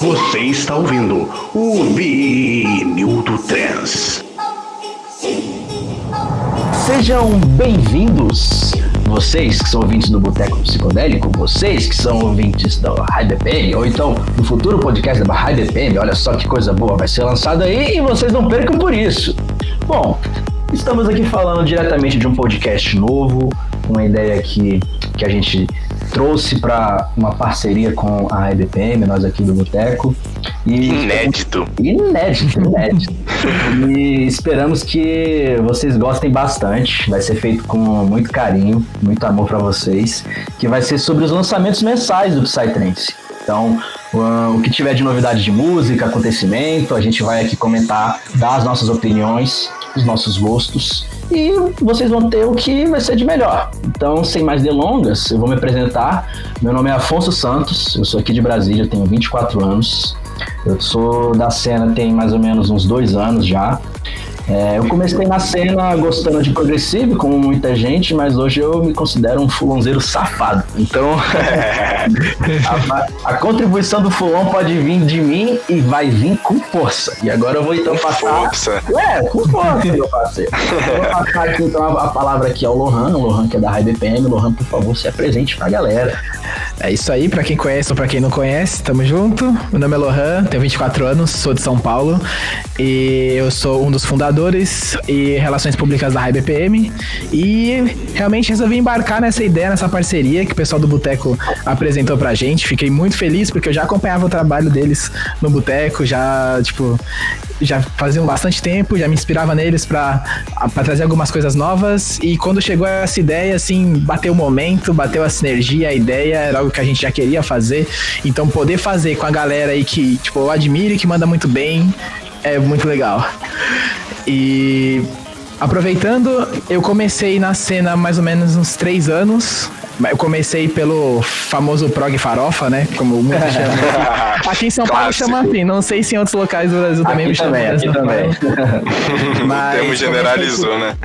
Você está ouvindo o Vinil do Trans. Sejam bem-vindos, vocês que são ouvintes do Boteco Psicodélico, vocês que são ouvintes da High BPM, ou então do futuro podcast da High BPM, olha só que coisa boa vai ser lançado aí e vocês não percam por isso. Bom, estamos aqui falando diretamente de um podcast novo, uma ideia que, que a gente trouxe para uma parceria com a EBPM, nós aqui do Boteco. E, inédito. Inédito, inédito. e esperamos que vocês gostem bastante. Vai ser feito com muito carinho, muito amor para vocês. Que vai ser sobre os lançamentos mensais do Psytrance. Então, o que tiver de novidade de música, acontecimento, a gente vai aqui comentar, dar as nossas opiniões, os nossos gostos e vocês vão ter o que vai ser de melhor. Então, sem mais delongas, eu vou me apresentar. Meu nome é Afonso Santos, eu sou aqui de Brasília, tenho 24 anos. Eu sou da cena tem mais ou menos uns dois anos já. É, eu comecei na cena gostando de progressivo, como muita gente, mas hoje eu me considero um fulonzeiro safado. Então, a, a, contribuição do fulon pode vir de mim e vai vir com força. E agora eu vou então passar. Força. É, com força, meu parceiro. Eu vou passar aqui então a, a palavra aqui ao Lohan, o Lohan que é da High BPM. Lohan, por favor, se apresente pra galera. É isso aí, pra quem conhece ou pra quem não conhece, tamo junto. Meu nome é Lohan, tenho 24 anos, sou de São Paulo e eu sou um dos fundadores e relações públicas da BPM e realmente resolvi embarcar nessa ideia, nessa parceria que o pessoal do Boteco apresentou pra gente. Fiquei muito feliz porque eu já acompanhava o trabalho deles no Boteco, já, tipo, já faziam bastante tempo, já me inspirava neles para trazer algumas coisas novas. E quando chegou essa ideia, assim, bateu o momento, bateu a sinergia, a ideia, era algo que a gente já queria fazer. Então, poder fazer com a galera aí que, tipo, eu admiro e que manda muito bem, é muito legal. E aproveitando, eu comecei na cena mais ou menos uns três anos. Eu comecei pelo famoso prog farofa, né? Como muita chama. Aqui em São Paulo chama assim. Não sei se em outros locais do Brasil também aqui me chamam assim. Também. Mas o termo generalizou, né?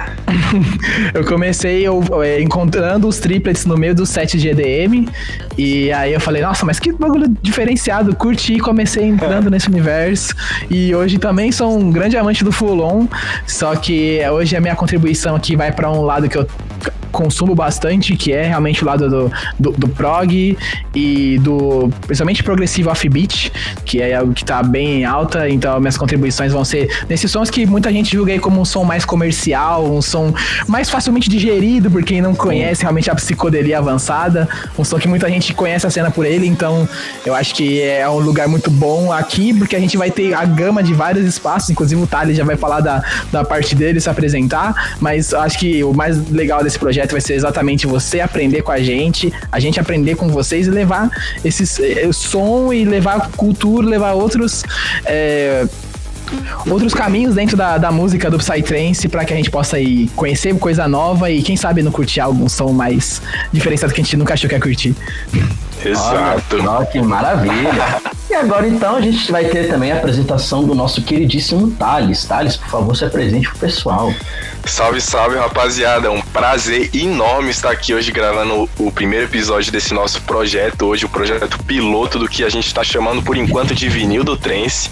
eu comecei eu, é, encontrando os triplets no meio do set de EDM. E aí eu falei, nossa, mas que bagulho diferenciado. Curti e comecei entrando nesse universo. E hoje também sou um grande amante do Full On. Só que hoje a minha contribuição aqui vai para um lado que eu consumo bastante, que é realmente o lado do, do, do prog e do principalmente progressivo offbeat, que é algo que tá bem em alta, então minhas contribuições vão ser nesses sons que muita gente julga aí como um som mais comercial, um som mais facilmente digerido por quem não conhece realmente a psicodelia avançada, um som que muita gente conhece a cena por ele, então eu acho que é um lugar muito bom aqui, porque a gente vai ter a gama de vários espaços, inclusive o Thales já vai falar da, da parte dele se apresentar, mas acho que o mais legal desse projeto projeto vai ser exatamente você aprender com a gente, a gente aprender com vocês e levar esse eh, som e levar cultura, levar outros. É, outros caminhos dentro da, da música do Psytrance para que a gente possa ir conhecer coisa nova e quem sabe não curtir algum som mais diferenciado que a gente nunca achou que ia curtir. Exato. Olha, que maravilha. e agora então a gente vai ter também a apresentação do nosso queridíssimo Thales. Thales, por favor, se apresente pro pessoal. Salve, salve, rapaziada. É um prazer enorme estar aqui hoje gravando o primeiro episódio desse nosso projeto. Hoje, o projeto piloto do que a gente está chamando por enquanto de vinil do Trance.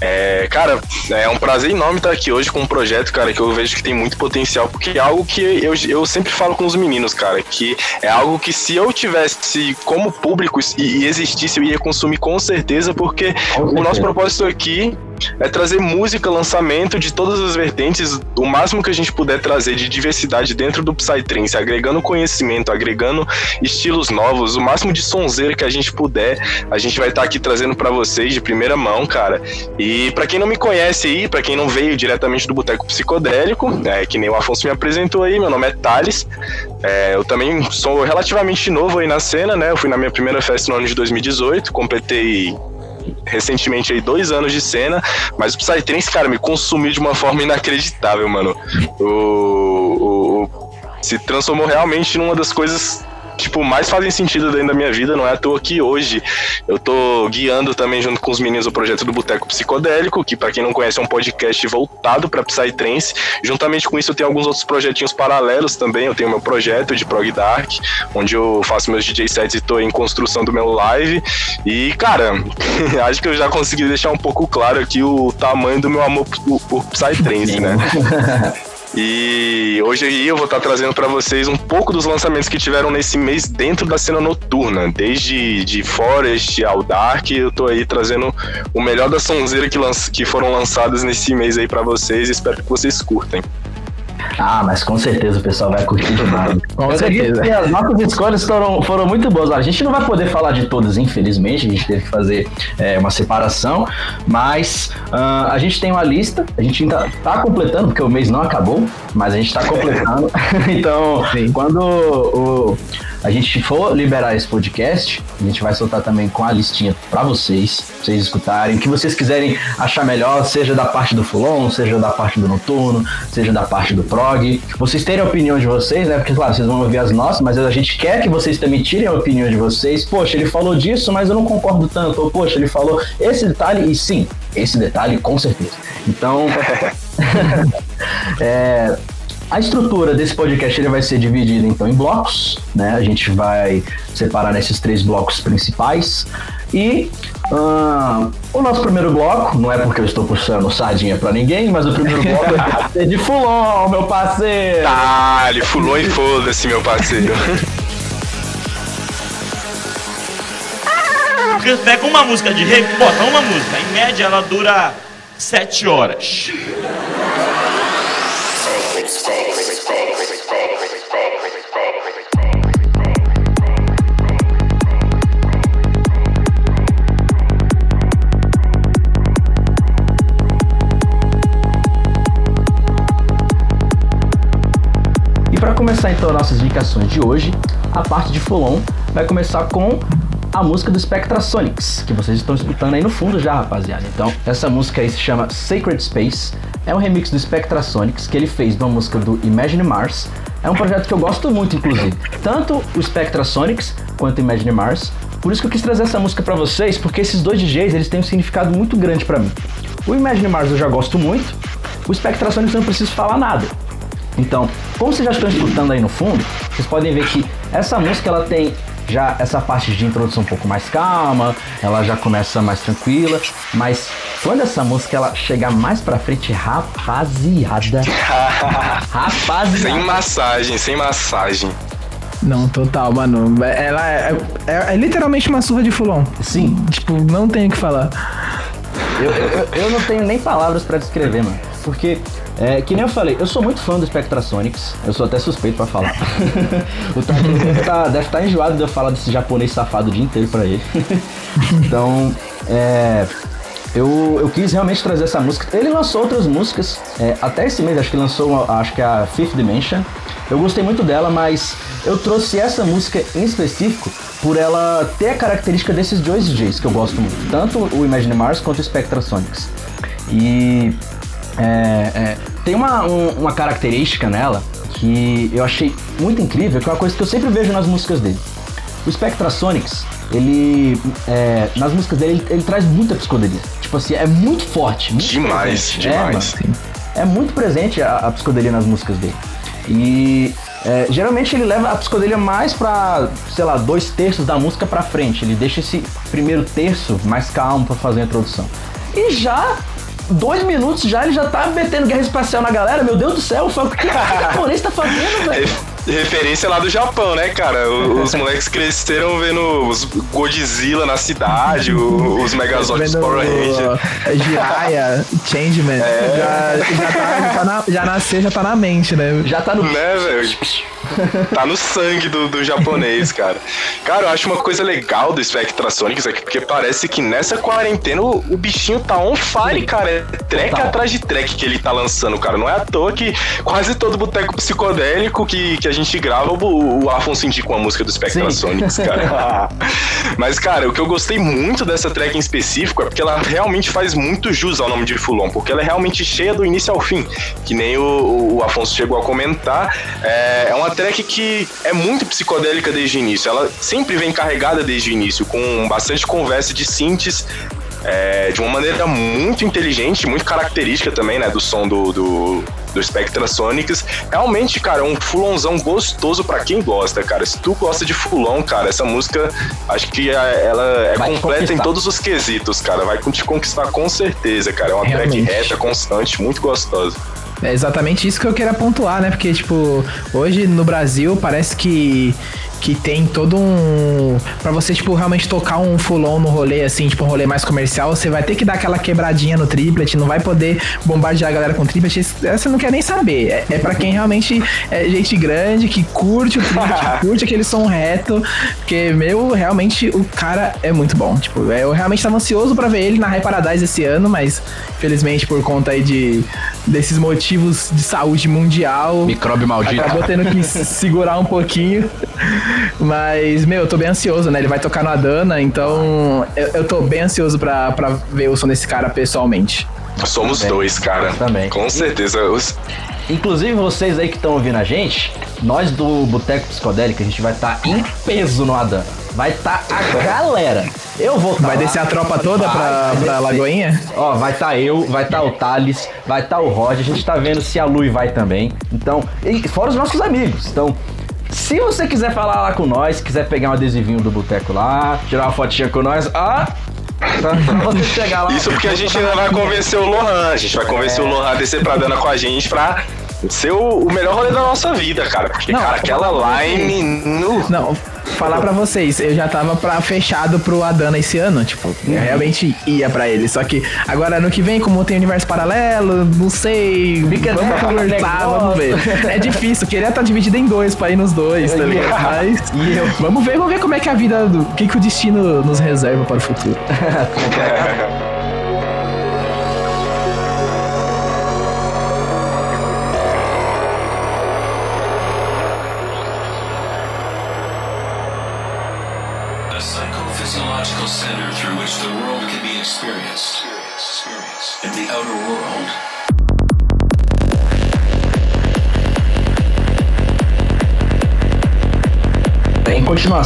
É, cara, é um prazer enorme estar aqui hoje com um projeto, cara, que eu vejo que tem muito potencial, porque é algo que eu, eu sempre falo com os meninos, cara, que é algo que se eu tivesse como público e, existisse, eu ia consumir com certeza, porque com certeza. o nosso propósito aqui é trazer música, lançamento de todas as vertentes, o máximo que a gente puder trazer de diversidade dentro do Psytrance, agregando conhecimento, agregando estilos novos, o máximo de sonzeira que a gente puder, a gente vai estar tá aqui trazendo para vocês de primeira mão, cara. E para quem não me conhece aí, para quem não veio diretamente do Boteco Psicodélico, é, que nem o Afonso me apresentou aí, meu nome é Thales. É, eu também sou relativamente novo aí na cena, né? Eu fui na minha primeira festa no ano de 2018, completei recentemente aí dois anos de cena, mas o Psytrance, cara, me consumiu de uma forma inacreditável, mano. O, o, o se transformou realmente numa das coisas tipo, mais fazem sentido dentro da minha vida. Não é à toa que hoje eu tô guiando também junto com os meninos o projeto do Boteco Psicodélico, que para quem não conhece é um podcast voltado para Psytrance. Juntamente com isso eu tenho alguns outros projetinhos paralelos também. Eu tenho meu projeto de Prog Dark, onde eu faço meus DJ sets e tô em construção do meu live. E, cara, acho que eu já consegui deixar um pouco claro aqui o tamanho do meu amor por, por Psytrance, né? E hoje eu vou estar trazendo para vocês um pouco dos lançamentos que tiveram nesse mês dentro da cena noturna, desde de Forest ao Dark, eu tô aí trazendo o melhor da sonzeira que, que foram lançadas nesse mês aí para vocês, espero que vocês curtem. Ah, mas com certeza o pessoal vai curtir demais. com Eu certeza. Que as nossas escolhas foram, foram muito boas. A gente não vai poder falar de todas, infelizmente. A gente teve que fazer é, uma separação. Mas uh, a gente tem uma lista. A gente ainda tá completando, porque o mês não acabou. Mas a gente tá completando. então, Sim. quando o a gente for liberar esse podcast, a gente vai soltar também com a listinha para vocês, pra vocês escutarem, o que vocês quiserem achar melhor, seja da parte do Fulon, seja da parte do Noturno, seja da parte do Prog. Vocês terem a opinião de vocês, né? Porque, claro, vocês vão ouvir as nossas, mas a gente quer que vocês também tirem a opinião de vocês. Poxa, ele falou disso, mas eu não concordo tanto. Ou, poxa, ele falou esse detalhe, e sim, esse detalhe com certeza. Então, é, a estrutura desse podcast ele vai ser dividida então em blocos, né? A gente vai separar nesses três blocos principais e uh, o nosso primeiro bloco, não é porque eu estou puxando sardinha para ninguém, mas o primeiro bloco ser de Fulon, meu parceiro. Tá, ele fulou e foda-se, meu parceiro. Pega uma música de rei, bota uma música, em média ela dura sete horas. Começar então nossas indicações de hoje, a parte de Fulon vai começar com a música do Spectrasonics, que vocês estão escutando aí no fundo já, rapaziada. Então, essa música aí se chama Sacred Space, é um remix do Spectrasonics que ele fez de uma música do Imagine Mars. É um projeto que eu gosto muito, inclusive. Tanto o Spectrasonics quanto o Imagine Mars. Por isso que eu quis trazer essa música para vocês, porque esses dois DJs eles têm um significado muito grande para mim. O Imagine Mars eu já gosto muito, o Spectrasonics eu não preciso falar nada. Então, como vocês já estão escutando aí no fundo, vocês podem ver que essa música ela tem já essa parte de introdução um pouco mais calma, ela já começa mais tranquila, mas quando essa música ela chegar mais pra frente, rapaziada. rapaziada. Sem massagem, sem massagem. Não, total, mano. Ela é, é, é literalmente uma surra de fulon. Sim. Tipo, não tenho o que falar. Eu, eu, eu não tenho nem palavras para descrever, mano. Porque é, que nem eu falei, eu sou muito fã do Spectrasonics, eu sou até suspeito pra falar. o Tarkin deve tá, estar tá enjoado de eu falar desse japonês safado o dia inteiro pra ele. então, é, eu, eu quis realmente trazer essa música. Ele lançou outras músicas, é, até esse mês, acho que lançou, acho que a Fifth Dimension. Eu gostei muito dela, mas eu trouxe essa música em específico por ela ter a característica desses dois DJs que eu gosto muito, tanto o Imagine Mars quanto o Spectrasonics. E é, é, tem uma, um, uma característica nela que eu achei muito incrível, que é uma coisa que eu sempre vejo nas músicas dele. O Spectrasonics, ele. É, nas músicas dele, ele, ele, traz muita psicodelia. Tipo assim, é muito forte. Muito demais, presente. demais. É, é, muito presente a, a, psicodelia nas músicas dele. E é, geralmente ele leva a psicodelia mais pra, sei lá, dois terços da música pra frente. Ele deixa esse primeiro terço mais calmo pra fazer a introdução. E já dois minutos já, ele já tá metendo guerra espacial na galera. Meu Deus do céu, o que o japonês tá fazendo, velho? Referência lá do Japão, né, cara? Os moleques cresceram vendo os Godzilla na cidade, os Megazords Power Rangers. Jiraiya, Changeman. É. Já, já, tá, já, tá na, já nasceu, já tá na mente, né? Já tá no. Né, velho? tá no sangue do, do japonês, cara. Cara, eu acho uma coisa legal do Spectrasonics aqui, porque parece que nessa quarentena o, o bichinho tá on fire, cara. É track atrás de track que ele tá lançando, cara. Não é à toa que quase todo boteco psicodélico que, que a gente grava, o, o Afonso indica uma música do Spectra Sonics, cara. Mas, cara, o que eu gostei muito dessa track em específico é porque ela realmente faz muito jus ao nome de Fulon, porque ela é realmente cheia do início ao fim, que nem o, o Afonso chegou a comentar. É, é uma track que é muito psicodélica desde o início, ela sempre vem carregada desde o início, com bastante conversa de synths é, de uma maneira muito inteligente, muito característica também, né, do som do, do, do Spectra Sonics. Realmente, cara, é um fulonzão gostoso para quem gosta, cara. Se tu gosta de fulon, cara, essa música, acho que é, ela é vai completa em todos os quesitos, cara. Vai te conquistar com certeza, cara. É uma Realmente. track reta, constante, muito gostosa. É exatamente isso que eu queria pontuar, né? Porque, tipo, hoje no Brasil parece que que tem todo um. Pra você, tipo, realmente tocar um full-on no rolê, assim, tipo, um rolê mais comercial, você vai ter que dar aquela quebradinha no triplet, não vai poder bombardear a galera com triplet. Você não quer nem saber. É, é pra quem realmente é gente grande, que curte o triplet, curte aquele som reto. Porque, meu, realmente o cara é muito bom. Tipo, eu realmente tava ansioso pra ver ele na High Paradise esse ano, mas infelizmente por conta aí de desses motivos de saúde mundial. Micróbio maldito. Acabou tendo que segurar um pouquinho. Mas, meu, eu tô bem ansioso, né? Ele vai tocar no Adana, então eu, eu tô bem ansioso pra, pra ver o som desse cara pessoalmente. Somos também. dois, cara. Também. Com certeza. Os... Inclusive, vocês aí que estão ouvindo a gente, nós do Boteco Psicodélico, a gente vai estar tá em peso no Adana. Vai estar tá a galera. Eu vou tá Vai lá, descer a tropa toda vai, pra, pra Lagoinha? Ó, vai estar tá eu, vai estar tá o Thales, vai estar tá o Roger. A gente tá vendo se a Lui vai também. Então, e fora os nossos amigos. Então, se você quiser falar lá com nós, quiser pegar um adesivinho do boteco lá, tirar uma fotinha com nós, ah, Pra você chegar lá. Isso porque a gente ainda vai convencer o Lohan. A gente vai convencer é. o Lohan a descer pra Dana com a gente pra ser o, o, melhor rolê da nossa vida, cara. Porque, não, cara, aquela line. No... Não, falar pra vocês, eu já tava pra, fechado pro Adana esse ano. Tipo, uhum. eu realmente ia pra ele. Só que agora no que vem, como tem universo paralelo, não sei. Fica vamos conversar, vamos ver. É difícil, queria estar tá dividido em dois pra ir nos dois, tá ligado? Mas vamos ver, vamos ver como é que a vida. O que, que o destino nos reserva para o futuro.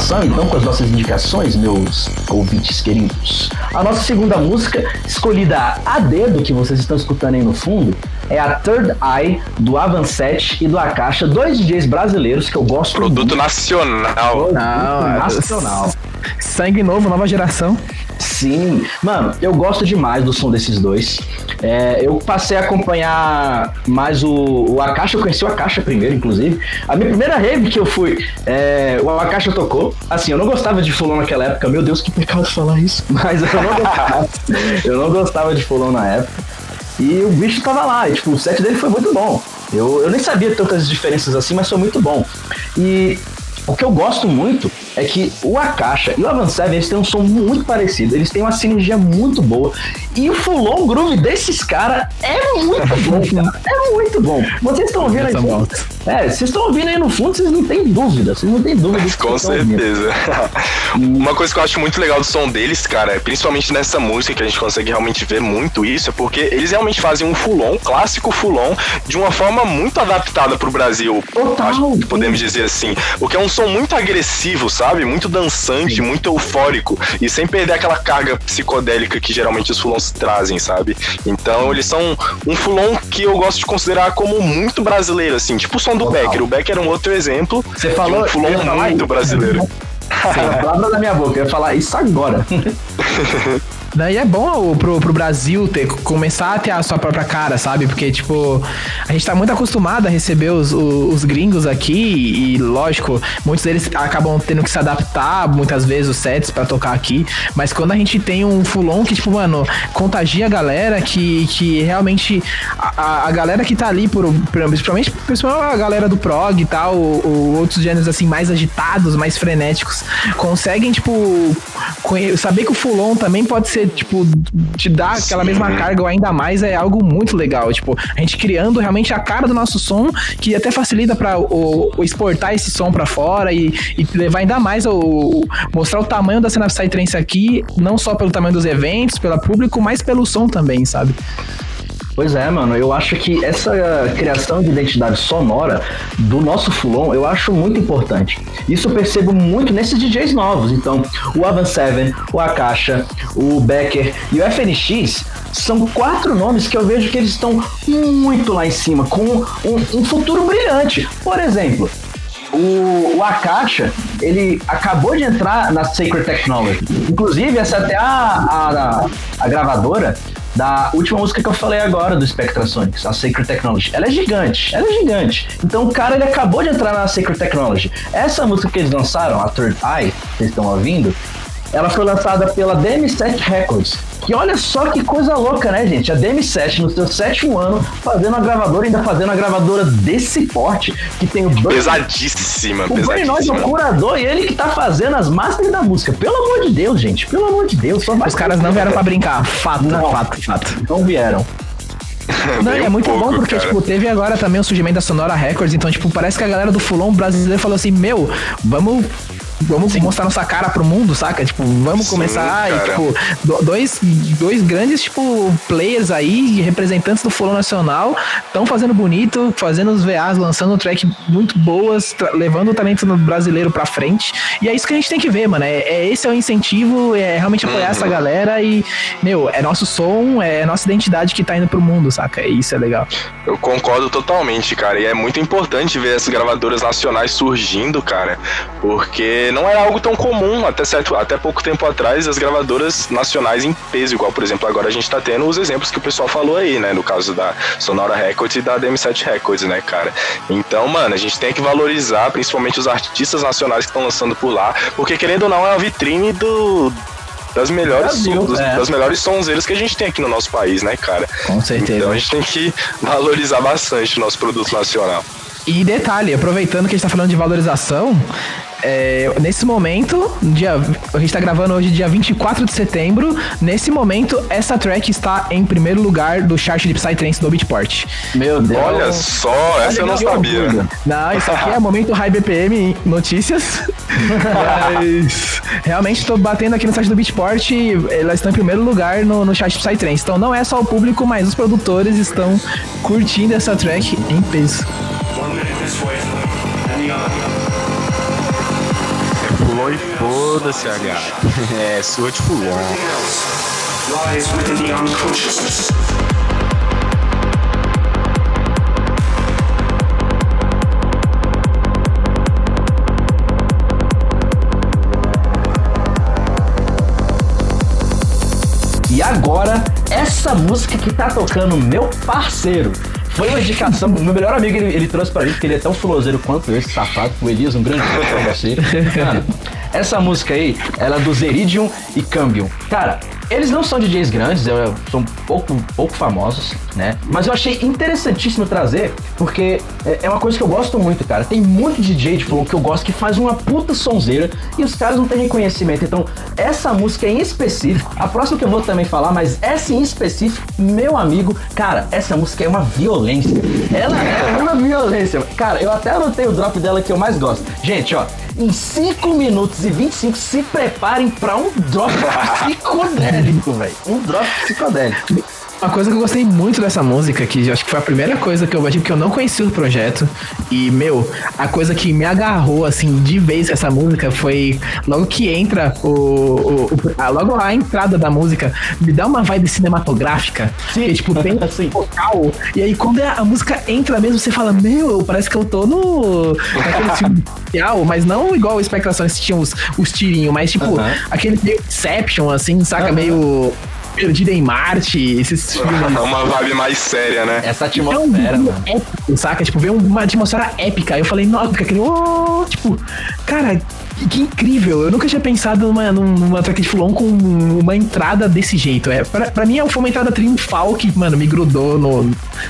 continuação, então, com as nossas indicações, meus ouvintes queridos. A nossa segunda música, escolhida a dedo, que vocês estão escutando aí no fundo, é a Third Eye, do Avancet e do Akasha, dois DJs brasileiros que eu gosto Produto muito. nacional. É nacional. Sangue novo, nova geração. Sim, mano, eu gosto demais do som desses dois. É, eu passei a acompanhar mais o, o Akasha, eu conheci o Akasha primeiro, inclusive. A minha primeira rave que eu fui, é, o Akasha tocou. Assim, eu não gostava de Fulon naquela época, meu Deus, que pecado falar isso. Mas eu não gostava. eu não gostava de Fulon na época. E o bicho tava lá, e tipo, o set dele foi muito bom. Eu, eu nem sabia tantas diferenças assim, mas foi muito bom. E o que eu gosto muito é que o Akasha e o Seven eles têm um som muito parecido, eles têm uma sinergia muito boa. E o Full On Groove desses caras é muito bom, cara. É muito bom. Vocês estão ouvindo aí? É, vocês estão ouvindo aí no fundo, vocês não têm dúvida, vocês não têm dúvida. Com certeza. Uma coisa que eu acho muito legal do som deles, cara, principalmente nessa música que a gente consegue realmente ver muito isso, é porque eles realmente fazem um fulon, clássico fulon, de uma forma muito adaptada pro Brasil. Total. Acho que podemos dizer assim. O que é um som muito agressivo, sabe? Muito dançante, Sim. muito eufórico. E sem perder aquela carga psicodélica que geralmente os fulons trazem, sabe? Então eles são um fulon que eu gosto de considerar como muito brasileiro, assim, tipo o som do. Becker. O Becker é um outro exemplo. Você falou um fulon muito brasileiro. Sim, palavra da minha boca, eu ia falar isso agora. Daí é bom pro, pro Brasil ter, começar a ter a sua própria cara, sabe? Porque, tipo, a gente tá muito acostumado a receber os, os, os gringos aqui e, lógico, muitos deles acabam tendo que se adaptar muitas vezes os sets para tocar aqui. Mas quando a gente tem um fulon que, tipo, mano, contagia a galera, que, que realmente a, a galera que tá ali, por, principalmente, principalmente a galera do prog e tal, ou, outros gêneros assim, mais agitados, mais frenéticos, conseguem, tipo, saber que o fulon também pode ser você, tipo, te dá aquela mesma carga ou ainda mais, é algo muito legal. Tipo, a gente criando realmente a cara do nosso som, que até facilita para exportar esse som para fora e, e, levar ainda mais o, mostrar o tamanho da cena Psytrance aqui, não só pelo tamanho dos eventos, pelo público, mas pelo som também, sabe? Pois é, mano, eu acho que essa criação de identidade sonora do nosso Fulon, eu acho muito importante. Isso eu percebo muito nesses DJs novos. Então, o Avan 7, o Akasha, o Becker e o FNX são quatro nomes que eu vejo que eles estão muito lá em cima, com um, um futuro brilhante. Por exemplo, o, o Akasha, ele acabou de entrar na Sacred Technology. Inclusive, essa é até a, a, a gravadora da última música que eu falei agora do Spectrasonics, a Sacred Technology. Ela é gigante, ela é gigante. Então o cara ele acabou de entrar na Sacred Technology. Essa música que eles lançaram, a Third Eye, vocês estão ouvindo, ela foi lançada pela DM7 Records. Que olha só que coisa louca, né, gente? A DM7 no seu sétimo ano fazendo uma gravadora, ainda fazendo uma gravadora desse porte, que tem o Burn... Pesadíssima, O Burn Noise é o curador e ele que tá fazendo as masters da música. Pelo amor de Deus, gente. Pelo amor de Deus. Os caras não vieram pra brincar. Fato, não, fato, fato. Não vieram. Não, é muito pouco, bom porque, cara. tipo, teve agora também o surgimento da Sonora Records, então, tipo, parece que a galera do Fulon brasileiro falou assim, meu, vamos vamos Sim. mostrar nossa cara pro mundo, saca? Tipo, vamos Sim, começar e, tipo, dois, dois grandes, tipo, players aí, representantes do Foro Nacional, estão fazendo bonito, fazendo os VAs, lançando track muito boas, levando o talento brasileiro pra frente. E é isso que a gente tem que ver, mano. É, é esse é o incentivo, é realmente apoiar uhum. essa galera e, meu, é nosso som, é nossa identidade que tá indo pro mundo, saca? Isso é legal. Eu concordo totalmente, cara. E é muito importante ver essas gravadoras nacionais surgindo, cara, porque não era algo tão comum até certo, até pouco tempo atrás as gravadoras nacionais em peso, igual por exemplo agora a gente tá tendo os exemplos que o pessoal falou aí, né, no caso da Sonora Records e da DM7 Records, né, cara. Então, mano, a gente tem que valorizar principalmente os artistas nacionais que estão lançando por lá, porque querendo ou não é uma vitrine do das melhores, Brasil, dos, é. das melhores sonzeiras que a gente tem aqui no nosso país, né, cara? Com certeza. Então a gente tem que valorizar bastante o nosso produto nacional. E detalhe, aproveitando que a gente tá falando de valorização, é, nesse momento, dia, a gente tá gravando hoje dia 24 de setembro. Nesse momento, essa track está em primeiro lugar do chart de Psytrance do Beatport. Meu Deus. Olha só, essa eu não sabia. Não, isso aqui é momento High BPM notícias. Mas realmente estou batendo aqui no site do Beatport e ela está em primeiro lugar no, no chart de Psytrance. Então não é só o público, mas os produtores estão curtindo essa track em peso. One minute this way, foda-se, H. É, sua de Fulon. E agora, essa música que tá tocando meu parceiro, foi uma indicação. Meu melhor amigo, ele, ele trouxe pra mim, porque ele é tão fuloseiro quanto esse safado, o Elias, um grande pra você. Mano, essa música aí, ela é do Zeridium e Cambium. Cara, eles não são DJs grandes, são pouco, pouco famosos, né? Mas eu achei interessantíssimo trazer, porque é, é uma coisa que eu gosto muito, cara. Tem muito DJ de flow que eu gosto que faz uma puta sonzeira e os caras não têm reconhecimento. Então, essa música em específico, a próxima que eu vou também falar, mas essa em específico, meu amigo, cara, essa música é uma violência. Ela é uma violência. Cara, eu até anotei o drop dela que eu mais gosto. Gente, ó, em 5 minutos e 25, se preparem para um drop psicodélico, velho. Um drop psicodélico. Uma coisa que eu gostei muito dessa música, que acho que foi a primeira coisa que eu bati, porque eu não conhecia o projeto. E, meu, a coisa que me agarrou, assim, de vez essa música foi logo que entra o. o, o a, logo a entrada da música me dá uma vibe cinematográfica. Sim. Que, tipo, tem assim, vocal. E aí, quando a, a, música entra mesmo, você fala, meu, parece que eu tô no. naquele filme especial, mas não igual o Espectração, que tinha os, os tirinhos, mas tipo, uh -huh. aquele meio Inception, assim, saca? Uh -huh. Meio Perdida em Marte, esses filmes. É uma vibe mais séria, né? Essa atmosfera, é épico, saca? Tipo, veio uma atmosfera épica. Eu falei, nossa, aquele. Oh, tipo, cara, Que, que incrível. Eu nunca tinha pensado numa, numa track de Fulon com uma entrada desse jeito. É, pra, pra mim, foi uma entrada triunfal que, mano, me grudou no,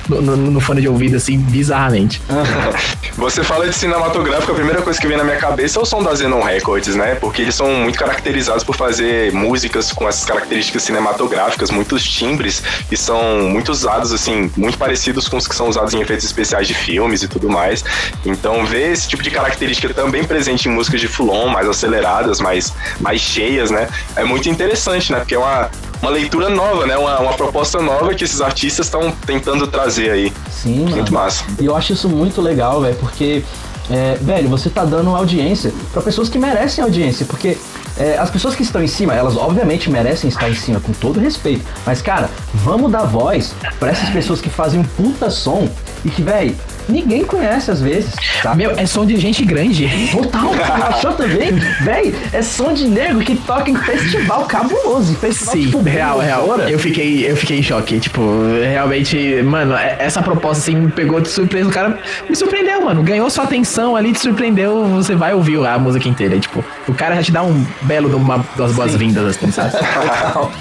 no, no, no fone de ouvido, assim, bizarramente. Você fala de cinematográfico, a primeira coisa que vem na minha cabeça é o som da Zenon Records, né? Porque eles são muito caracterizados por fazer músicas com essas características cinematográficas, muitos timbres, e são muito usados, assim, muito parecidos com os que são usados em efeitos especiais de filmes e tudo mais. Então, ver esse tipo de característica também presente em músicas de Fulon, mais aceleradas, mais, mais cheias, né? É muito interessante, né? Porque é uma, uma leitura nova, né? Uma, uma proposta nova que esses artistas estão tentando trazer aí. Sim, mano. Muito massa. E eu acho isso muito legal, velho, porque, é, velho, você tá dando audiência pra pessoas que merecem audiência, porque é, as pessoas que estão em cima, elas obviamente merecem estar em cima, com todo respeito, mas, cara, vamos dar voz pra essas pessoas que fazem um puta som e que, velho, ninguém conhece às vezes, tá? Meu, é som de gente grande. Total, você achou também? Véi, é som de nego que toca em festival cabuloso. em Festival, Sim, tipo, real, real. Estoura. Eu fiquei, eu fiquei em choque. Tipo, realmente, mano, é- essa proposta assim me pegou de surpresa. O cara me surpreendeu, mano. Ganhou sua atenção ali, te surpreendeu. Você vai ouvir a música inteira. Tipo, o cara já te dá um belo de uma, das boas-vindas, assim, sabe? Total.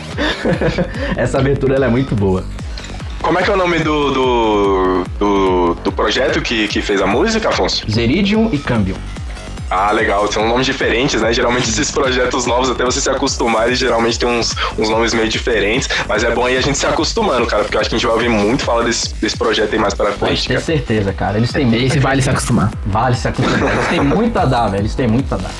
Essa abertura ela é muito boa. Como é que é o nome do, do, do, do projeto que, que fez a música, Afonso? Zeridium e Cambium. Ah, legal, são nomes diferentes, né? Geralmente esses projetos novos, até você se acostumar, eles geralmente tem uns, uns nomes meio diferentes, mas é bom aí a gente se acostumando, cara, porque eu acho que a gente vai ouvir muito falar desse, desse projeto aí mais pra Pode frente, ter cara. certeza, cara. Eles têm muito. Esse vale se acostumar. Vale se acostumar. Eles têm muito a dar, velho. Eles têm muito a dar.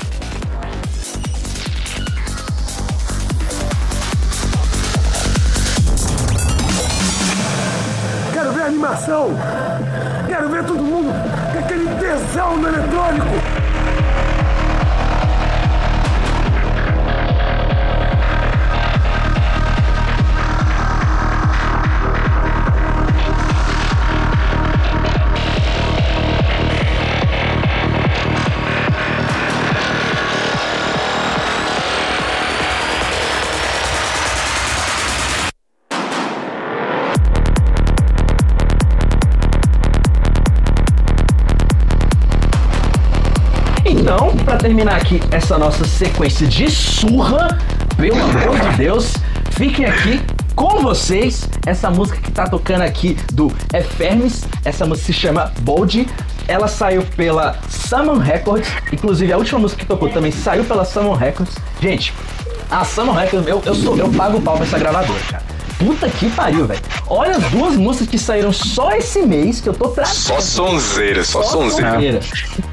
Terminar aqui essa nossa sequência de surra, pelo amor de Deus, fiquem aqui com vocês essa música que tá tocando aqui do Efermes. Essa música se chama Bold. Ela saiu pela Summon Records. Inclusive, a última música que tocou também saiu pela Summon Records. Gente, a Summon Records, eu, eu, sou, eu pago o pau pra essa gravadora, cara. Puta que pariu, velho. Olha as duas músicas que saíram só esse mês que eu tô trazendo. Só sonzeira, só, sonzeira. sonzeira.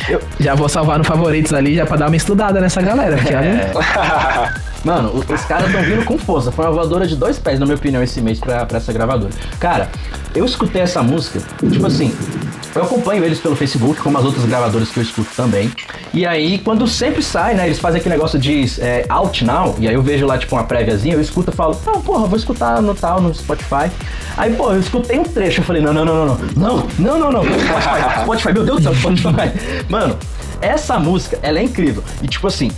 Eu, Já vou salvar no favoritos ali, já pra dar uma estudada nessa galera. Porque, olha, Mano, os caras estão vindo com força. Foi uma voadora de dois pés, na minha opinião, esse mês pra, pra essa gravadora. Cara, eu escutei essa música, tipo assim, eu acompanho eles pelo Facebook, como as outras gravadoras que eu escuto também. E aí, quando sempre sai, né, eles fazem aquele negócio de é, out now, e aí eu vejo lá, tipo, uma préviazinha, eu escuto e falo, não, porra, vou escutar no tal, no Spotify. Aí, pô, eu escutei um trecho, eu falei, não, não, não, não, não, não, não, não, Spotify, Spotify, meu Deus do céu, Spotify. Mano, essa música, ela é incrível. E, tipo assim,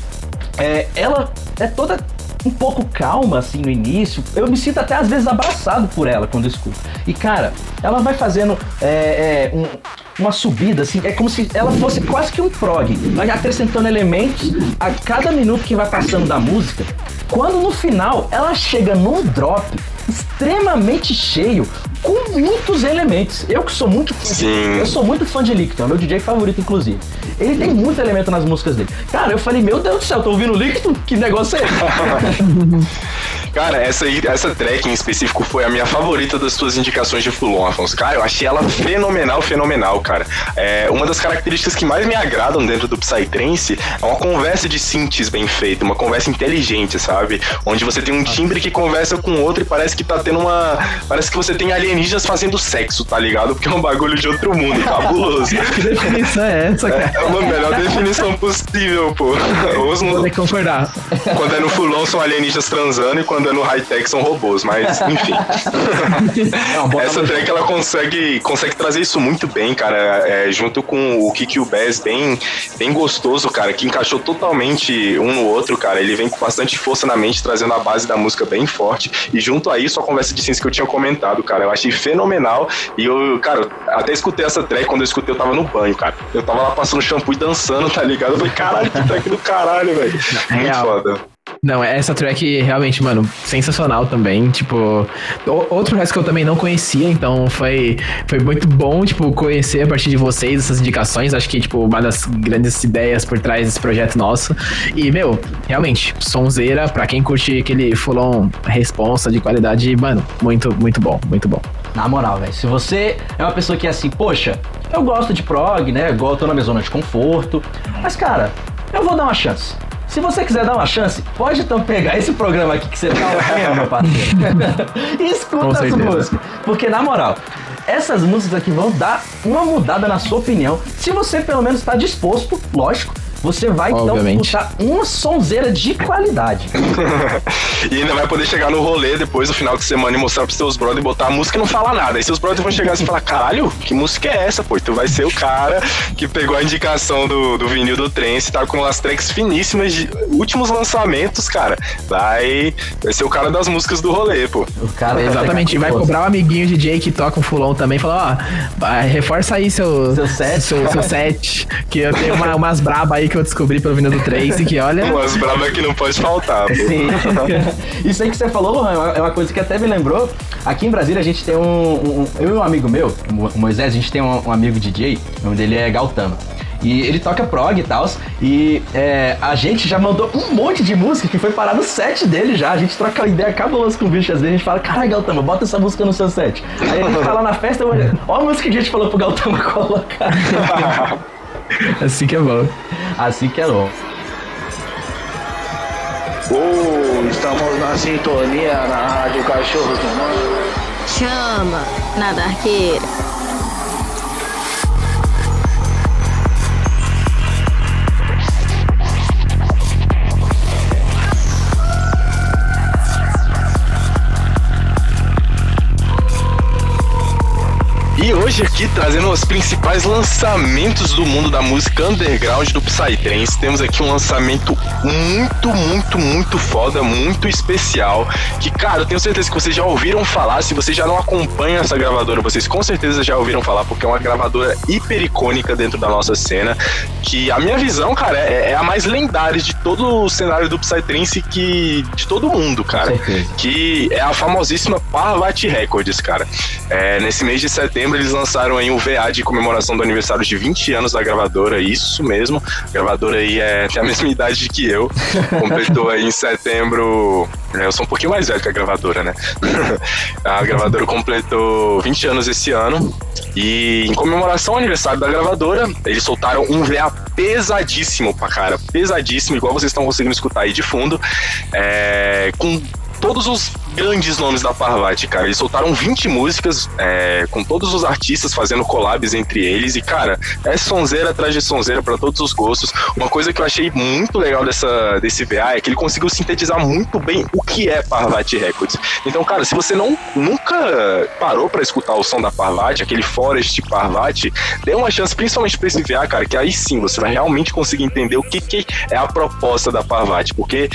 é, ela é toda um pouco calma, assim, no início. Eu me sinto até às vezes abraçado por ela quando escuto. E, cara, ela vai fazendo é, é, um- uma subida, assim, é como se ela fosse quase que um prog. Vai acrescentando elementos a cada minuto que vai passando da música. Quando no final ela chega num drop extremamente cheio, com muitos elementos. Eu que sou muito fã de- eu sou muito fã de Licton, é meu DJ favorito, inclusive. Ele tem muito elemento nas músicas dele. Cara, eu falei, meu Deus do céu, tô ouvindo Licton? Que negócio é esse? Cara, essa, aí- essa track em específico foi a minha favorita das tuas indicações de Fulon, Afonso. Cara, eu achei ela fenomenal, fenomenal, cara. É, uma das características que mais me agradam dentro do Psytrance é uma conversa de synths bem feita, uma conversa inteligente, sabe? Onde você tem um timbre que conversa com outro e parece que tá tendo uma. Parece que você tem alienígenas fazendo sexo, tá ligado? Porque é um bagulho de outro mundo, cabuloso. que definição é essa, cara? É uma melhor definição possível, pô. Os Vou concordar. quando é no Fulon são alienígenas transando e quando andando high-tech são robôs, mas enfim. Não, bota Essa no- track ela consegue, consegue trazer isso muito bem, cara. É, junto com o Kick e o Bass, bem, bem gostoso, cara, que encaixou totalmente um no outro, cara. Ele vem com bastante força na mente, trazendo a base da música bem forte. E junto a isso, a conversa de ciência que eu tinha comentado, cara. Eu achei fenomenal. E eu, cara, até escutei essa track. Quando eu escutei, eu tava no banho, cara. Eu tava lá passando shampoo e dançando, tá ligado? Eu falei, caralho, que track do caralho, velho. Muito Real. foda. Não, essa track realmente, mano, sensacional também. Tipo, outro resto que eu também não conhecia, então foi, foi muito bom, tipo, conhecer a partir de vocês essas indicações. Acho que, tipo, uma das grandes ideias por trás desse projeto nosso. E, meu, realmente, sonzeira, pra quem curte aquele full-on responsa de qualidade, mano, muito, muito bom, muito bom. Na moral, velho, se você é uma pessoa que é assim, poxa, eu gosto de prog, né? Eu tô na minha zona de conforto. Mas, cara, eu vou dar uma chance. Se você quiser dar uma chance, pode então pegar esse programa aqui que você tá ouvindo, meu parceiro. e escuta as músicas. Porque, na moral, essas músicas aqui vão dar uma mudada na sua opinião. Se você pelo menos está disposto, lógico, você vai então escutar uma sonzeira de qualidade. E ainda vai poder chegar no rolê depois, no final de semana, e mostrar pros seus brothers, botar a música e não falar nada. Aí seus brothers vão chegar assim e falar, caralho, que música é essa, pô? Tu vai ser o cara que pegou a indicação do, do vinil do Trance, tá com as tracks finíssimas de últimos lançamentos, cara. Vai, vai ser o cara das músicas do rolê, pô. O cara vai Exatamente, pegar vai cobrar o amiguinho DJ que toca um fulon também e falar, ó, reforça aí seu, Seu set. seu, seu set, que eu tenho uma- umas braba aí que eu descobri pelo vindo do Trace, que olha... Umas bravas que não pode faltar, pô. Sim. Isso aí que você falou, Lohan, é uma- é uma coisa que até me lembrou. Aqui em Brasília a gente tem um. um- eu e um amigo meu, o Moisés, a gente tem um, um amigo DJ, o nome dele é Gautama. E ele toca prog e tal. E é, a gente já mandou um monte de música que foi parar no set dele já. A gente troca uma ideia cabulosa com o bicho. Às vezes a gente fala, caralho, Gautama, bota essa música no seu set. Aí a gente tá lá na festa, olha a música que a gente falou pro Gautama colocar. Assim que é bom. assim que é bom. Oh, estamos na sintonia na Rádio Cachorros do Mundo. Chama na darqueira. E hoje aqui trazendo os principais lançamentos do mundo da música underground do Psytrance. Temos aqui um lançamento muito, muito, muito foda, muito especial. Que, cara, eu tenho certeza que vocês já ouviram falar. Se vocês já não acompanham essa gravadora, vocês com certeza já ouviram falar, porque é uma gravadora hiper icônica dentro da nossa cena. Que a minha visão, cara, é, é a mais lendária de todo o cenário do Psytrance que de todo mundo, cara que é a famosíssima Parvati Records, cara. É, nesse mês de setembro eles lançaram aí um VA de comemoração do aniversário de 20 anos da gravadora, isso mesmo. A gravadora aí é, tem a mesma idade que eu, completou aí em setembro. é, Eu sou um pouquinho mais velho que a gravadora, né? a gravadora completou 20 anos esse ano. E em comemoração ao aniversário da gravadora, eles soltaram um VA pesadíssimo pra cara, pesadíssimo, igual vocês estão conseguindo escutar aí de fundo, é, com todos os grandes nomes da Parvati, cara. Eles soltaram 20 músicas é, com todos os artistas fazendo collabs entre eles. E, cara, é sonzeira atrás de sonzeira pra todos os gostos. Uma coisa que eu achei muito legal dessa, desse VA é que ele conseguiu sintetizar muito bem o que é Parvati Records. Então, cara, se você não nunca parou pra escutar o som da Parvati, aquele Forest Parvati, dê uma chance, principalmente pra esse VA, cara, que aí sim você vai realmente conseguir entender o que, que é a proposta da Parvati. Porque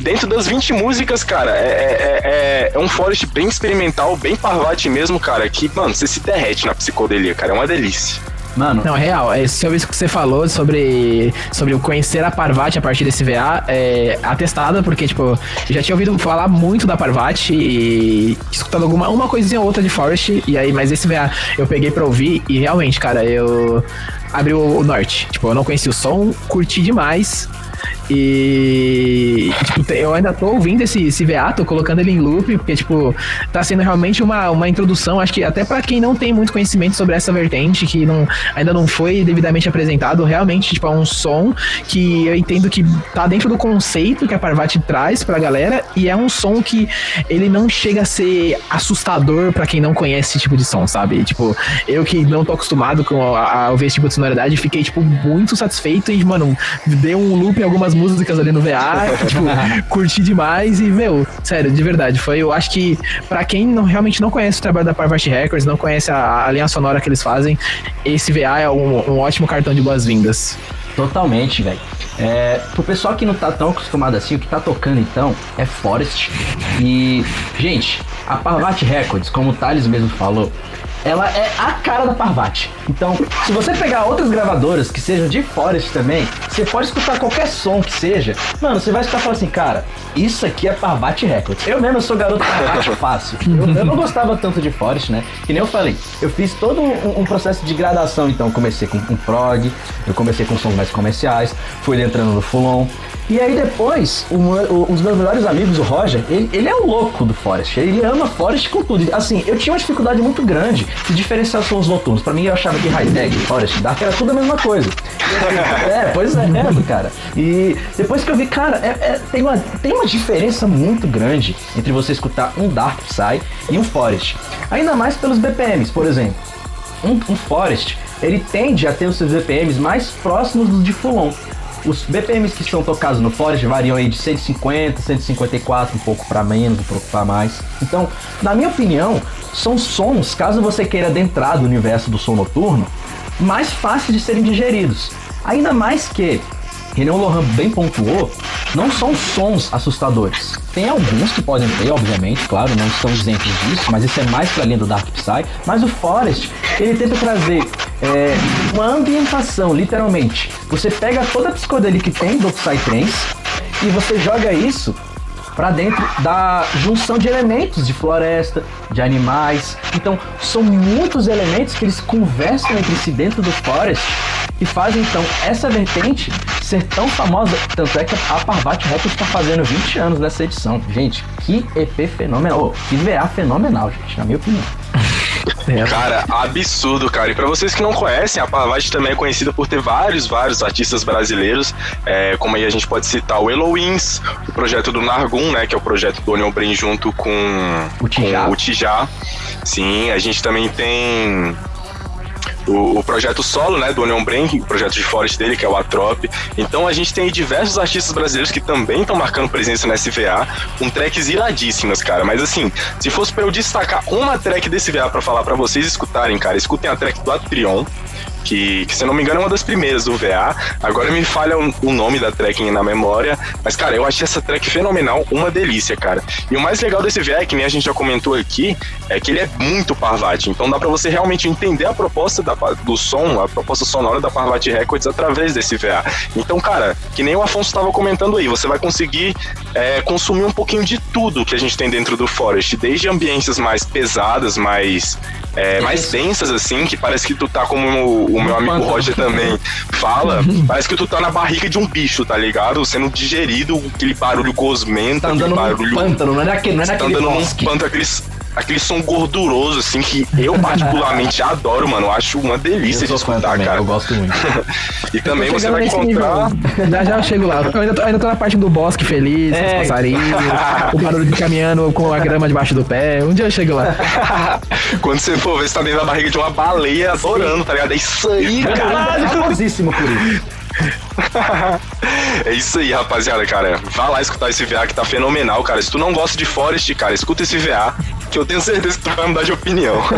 Dentro das 20 músicas, cara, é, é, é, é um Forest bem experimental, bem Parvati mesmo, cara, que, mano, você se derrete na psicodelia, cara, é uma delícia. Mano, Não, real, é sobre isso que você falou, sobre, sobre o conhecer a Parvati a partir desse VA, é atestada, porque, tipo, eu já tinha ouvido falar muito da Parvati e escutando alguma uma coisinha ou outra de Forest, e aí, mas esse VA eu peguei pra ouvir e realmente, cara, eu abri o, o norte. Tipo, eu não conhecia o som, curti demais. E, tipo, eu ainda tô ouvindo esse, esse VA, tô colocando ele em loop, porque, tipo, tá sendo realmente uma, uma introdução, acho que até pra quem não tem muito conhecimento sobre essa vertente, que não, ainda não foi devidamente apresentado, realmente, tipo, é um som que eu entendo que tá dentro do conceito que a Parvati traz pra galera, e é um som que ele não chega a ser assustador pra quem não conhece esse tipo de som, sabe? Tipo, eu que não tô acostumado com a, a ouvir esse tipo de sonoridade, fiquei, tipo, muito satisfeito e, mano, dei um loop algumas músicas ali no VA, tipo, curti demais e, meu, sério, de verdade, foi, eu acho que pra quem não, realmente não conhece o trabalho da Parvati Records, não conhece a, a linha sonora que eles fazem, esse VA é um, um ótimo cartão de boas-vindas. Totalmente, velho. É, pro pessoal que não tá tão acostumado assim, o que tá tocando então é Forest. E, gente, a Parvati Records, como o Thales mesmo falou, ela é a cara da Parvati. Então, se você pegar outras gravadoras que sejam de Forest também, você pode escutar qualquer som que seja. Mano, você vai escutar e falar assim, cara, isso aqui é Parvati Records. Eu mesmo sou garoto Parvati fácil. Eu, eu, não gostava tanto de Forest, né? Que nem eu falei, eu fiz todo um, um processo de gradação. Então, comecei com um prog, eu comecei com sons mais comerciais, fui entrando no full-on. E aí depois, um, um dos meus melhores amigos, o Roger, ele, ele é o louco do Forest. Ele ama Forest com tudo. Assim, eu tinha uma dificuldade muito grande de diferenciar os sons noturnos. Pra mim, eu achava que High-Tech, Forest, Dark era tudo a mesma coisa. é, pois é, é, cara. E depois que eu vi, cara, é, é, tem, uma, tem uma diferença muito grande entre você escutar um Dark Psy e um Forest. Ainda mais pelos BPMs, por exemplo. Um, um Forest, ele tende a ter os seus BPMs mais próximos dos de Full-On. Os BPMs que são tocados no Forest variam aí de 150, 154, um pouco para menos, um pouco para mais. Então, na minha opinião, são sons, caso você queira adentrar do universo do som noturno, mais fáceis de serem digeridos. Ainda mais que, Renan Lohan bem pontuou, não são sons assustadores. Tem alguns que podem ter, obviamente, claro, não estão isentos disso, mas isso é mais pra linha do Dark Psy. Mas o Forest, ele tenta trazer é, uma ambientação, literalmente. Você pega toda a psicodelia que tem do Psytrance e você joga isso para dentro da junção de elementos de floresta, de animais. Então, são muitos elementos que eles conversam entre si dentro do Forest e fazem então essa vertente ser tão famosa. Tanto é que a Parvati Records está fazendo 20 anos nessa edição. Gente, que EP fenomenal. Oh, que VA fenomenal, gente, na minha opinião. Cara, absurdo, cara. E pra vocês que não conhecem, a Parvati também é conhecida por ter vários, vários artistas brasileiros. É, como aí a gente pode citar o Eloins, o projeto do Nargun, né? Que é o projeto do Onion Brain junto com o Tijá. Com o Tijá. Sim, a gente também tem o, o, projeto solo, né, do Onion Brain, o projeto de Forest dele, que é o Atrop. Então a gente tem diversos artistas brasileiros que também estão marcando presença no SVA, com tracks iradíssimas, cara. Mas assim, se fosse para eu destacar uma track desse VA para falar para vocês escutarem, cara, escutem a track do Atrion que, que, se não me engano é uma das primeiras do VA. Agora me falha o, o, nome da track na memória, mas cara, eu achei essa track fenomenal, uma delícia, cara. E o mais legal desse VA, que nem a gente já comentou aqui, é que ele é muito Parvati, então dá para você realmente entender a proposta da, do som, a proposta sonora da Parvati Records através desse VA. Então, cara, que nem o Afonso estava comentando aí, você vai conseguir é, consumir um pouquinho de tudo que a gente tem dentro do Forest, desde ambiências mais pesadas, mais é, mais densas, assim, que parece que tu tá como o, meu amigo Roger também fala, parece que tu tá na barriga de um bicho, tá ligado? Sendo digerido, aquele barulho gosmento, tá aquele barulho. Pântano, não é naquele, não é tá naquele andando bosque. num pântano, aquele, aquele som gorduroso, assim, que eu particularmente adoro, mano. Eu acho uma delícia de escutar, também, cara. Eu gosto muito. e também você vai encontrar. nível. Já já chego lá. Eu ainda, tô, ainda tô na parte do bosque feliz, É. os passarinhos, o barulho de caminhando com a grama debaixo do pé. Um dia eu chego lá. Quando você for ver, você tá dentro da barriga de uma baleia adorando, tá ligado? É isso aí, cara. É famosíssimo por isso. É isso aí, rapaziada, cara. Vá lá escutar esse VA que tá fenomenal, cara. Se tu não gosta de Forest, cara, escuta esse VA, que eu tenho certeza que tu vai mudar de opinião.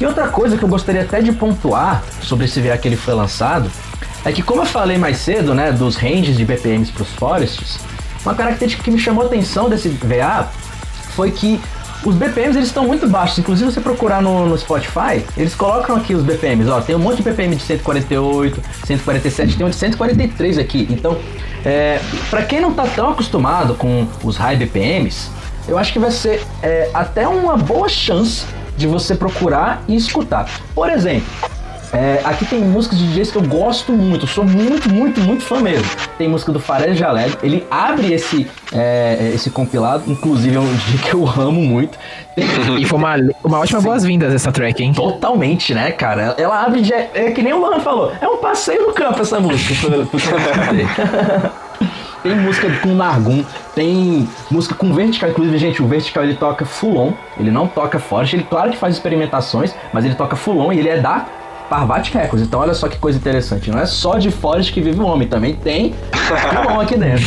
E outra coisa que eu gostaria até de pontuar sobre esse VA que ele foi lançado é que, como eu falei mais cedo, né, dos ranges de BPMs para os Forests, uma característica que me chamou a atenção desse VA foi que os BPMs eles estão muito baixos. Inclusive, você procurar no, no Spotify, eles colocam aqui os BPMs. Ó, tem um monte de BPM de 148, 147, tem um de 143 aqui. Então, é, para quem não tá tão acostumado com os high BPMs, eu acho que vai ser é, até uma boa chance de você procurar e escutar. Por exemplo, é, aqui tem músicas de DJs que eu gosto muito, eu sou muito, muito, muito fã mesmo. Tem música do Fares Jaled, ele abre esse, é, esse compilado, inclusive é um DJ que eu amo muito. E foi uma, uma ótima boas-vindas essa track, hein? Totalmente, né, cara? Ela abre de. É que nem o Luan falou, é um passeio no campo essa música. pro- pro. Tem música com Nargun, tem música com Vertical, inclusive, gente, o Vertical ele toca full on, ele não toca forte, ele claro que faz experimentações, mas ele toca full on e ele é da Parvati Records. Então olha só que coisa interessante. Não é só de Forest que vive o homem, também tem vilão aqui dentro.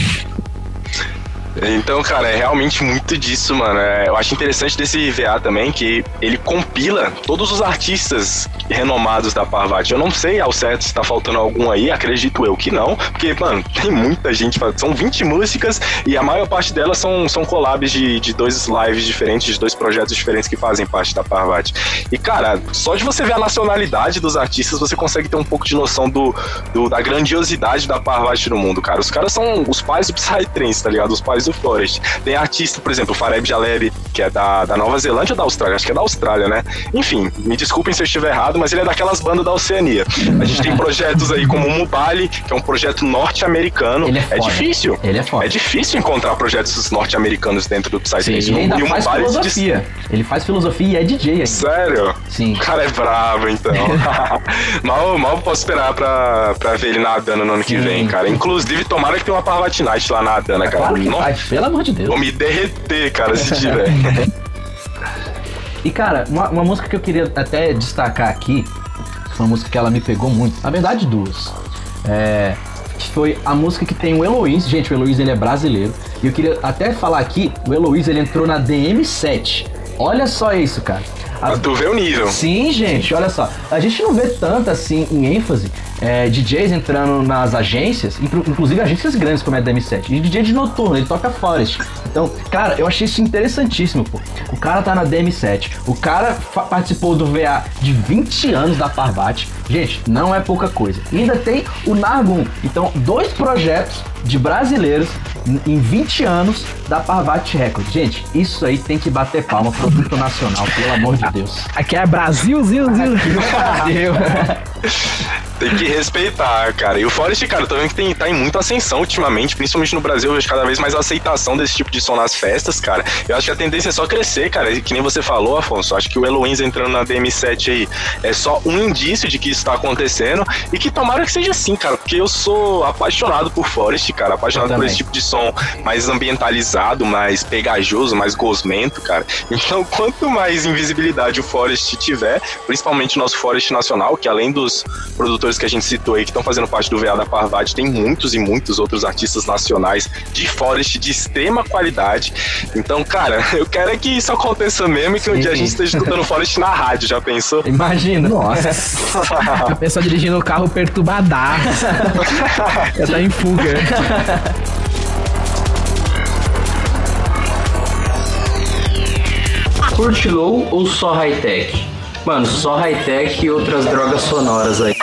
Então, cara, é realmente muito disso, mano. É, eu acho interessante desse VA também que ele compila todos os artistas renomados da Parvati. Eu não sei ao certo se tá faltando algum aí, acredito eu que não, porque, mano, tem muita gente. São 20 músicas e a maior parte delas são, são collabs de, de dois lives diferentes, de dois projetos diferentes que fazem parte da Parvati. E, cara, só de você ver a nacionalidade dos artistas, você consegue ter um pouco de noção do, do da grandiosidade da Parvati no mundo, cara. Os caras são os pais do Psytrance, tá ligado? Os pais do Forest. Tem artista, por exemplo, o Fareb Jaleb, que é da, da Nova Zelândia ou da Austrália? Acho que é da Austrália, né? Enfim, me desculpem se eu estiver errado, mas ele é daquelas bandas da Oceania. A gente tem projetos aí como o Mubali, que é um projeto norte-americano. Ele é É difícil. Ele é foda. É difícil encontrar projetos norte-americanos dentro do Psytrance. ele ainda E o faz Mubali filosofia. Ele faz filosofia e é DJ ainda. Sério? Sim. O cara é bravo, então. mal, mal posso esperar pra, pra ver ele nadando no ano que Sim. vem, cara. Inclusive, tomara que tenha uma Parvati Night lá nadando, cara. Claro que Nossa, pelo amor de Deus. Vou me derreter, cara, se tiver. E cara, uma, uma música que eu queria até destacar aqui, foi uma música que ela me pegou muito, na verdade duas. É, foi a música que tem o Eloise, gente, o Eloise ele é brasileiro. E eu queria até falar aqui, o Eloise ele entrou na DM7. Olha só isso, cara. Pra tu ver o nível. Sim, gente, olha só. A gente não vê tanto assim em ênfase é, DJs entrando nas agências, inclu- inclusive agências grandes como é a DM7. E DJ de noturno, ele toca Forest. Então, cara, eu achei isso interessantíssimo, pô. O cara tá na DM7, o cara participou do VA de 20 anos da Parvati. Gente, não é pouca coisa. Ainda tem o Nargum. Então, dois projetos de brasileiros em- em 20 anos da Parvati Records. Gente, isso aí tem que bater palma pro produto nacional, pelo amor de Deus. Aqui é Brasil, zil, zil. Brasil. Tem que respeitar, cara. E o Forest, cara, também tem, tá em muita ascensão ultimamente, principalmente no Brasil, eu vejo cada vez mais aceitação desse tipo de som nas festas, cara. Eu acho que a tendência é só crescer, cara. E que nem você falou, Afonso. Acho que o Eloins entrando na DM7 aí é só um indício de que isso tá acontecendo. E que tomara que seja assim, cara. Porque eu sou apaixonado por Forest, cara. Apaixonado por esse tipo de som mais ambientalizado, mais pegajoso, mais gosmento, cara. Então, quanto mais invisibilidade o Forest tiver, principalmente o nosso Forest Nacional, que além dos produtores que a gente citou aí, que estão fazendo parte do VA da Parvati, tem muitos e muitos outros artistas nacionais de Forest de extrema qualidade. Então, cara, eu quero é que isso aconteça mesmo e que um Sim. dia a gente esteja escutando Forest na rádio, já pensou? Imagina. Nossa. A pessoa dirigindo o carro perturbadaço. Já tá em fuga. Curte low ou só high-tech? Mano, só high-tech e outras drogas sonoras aí.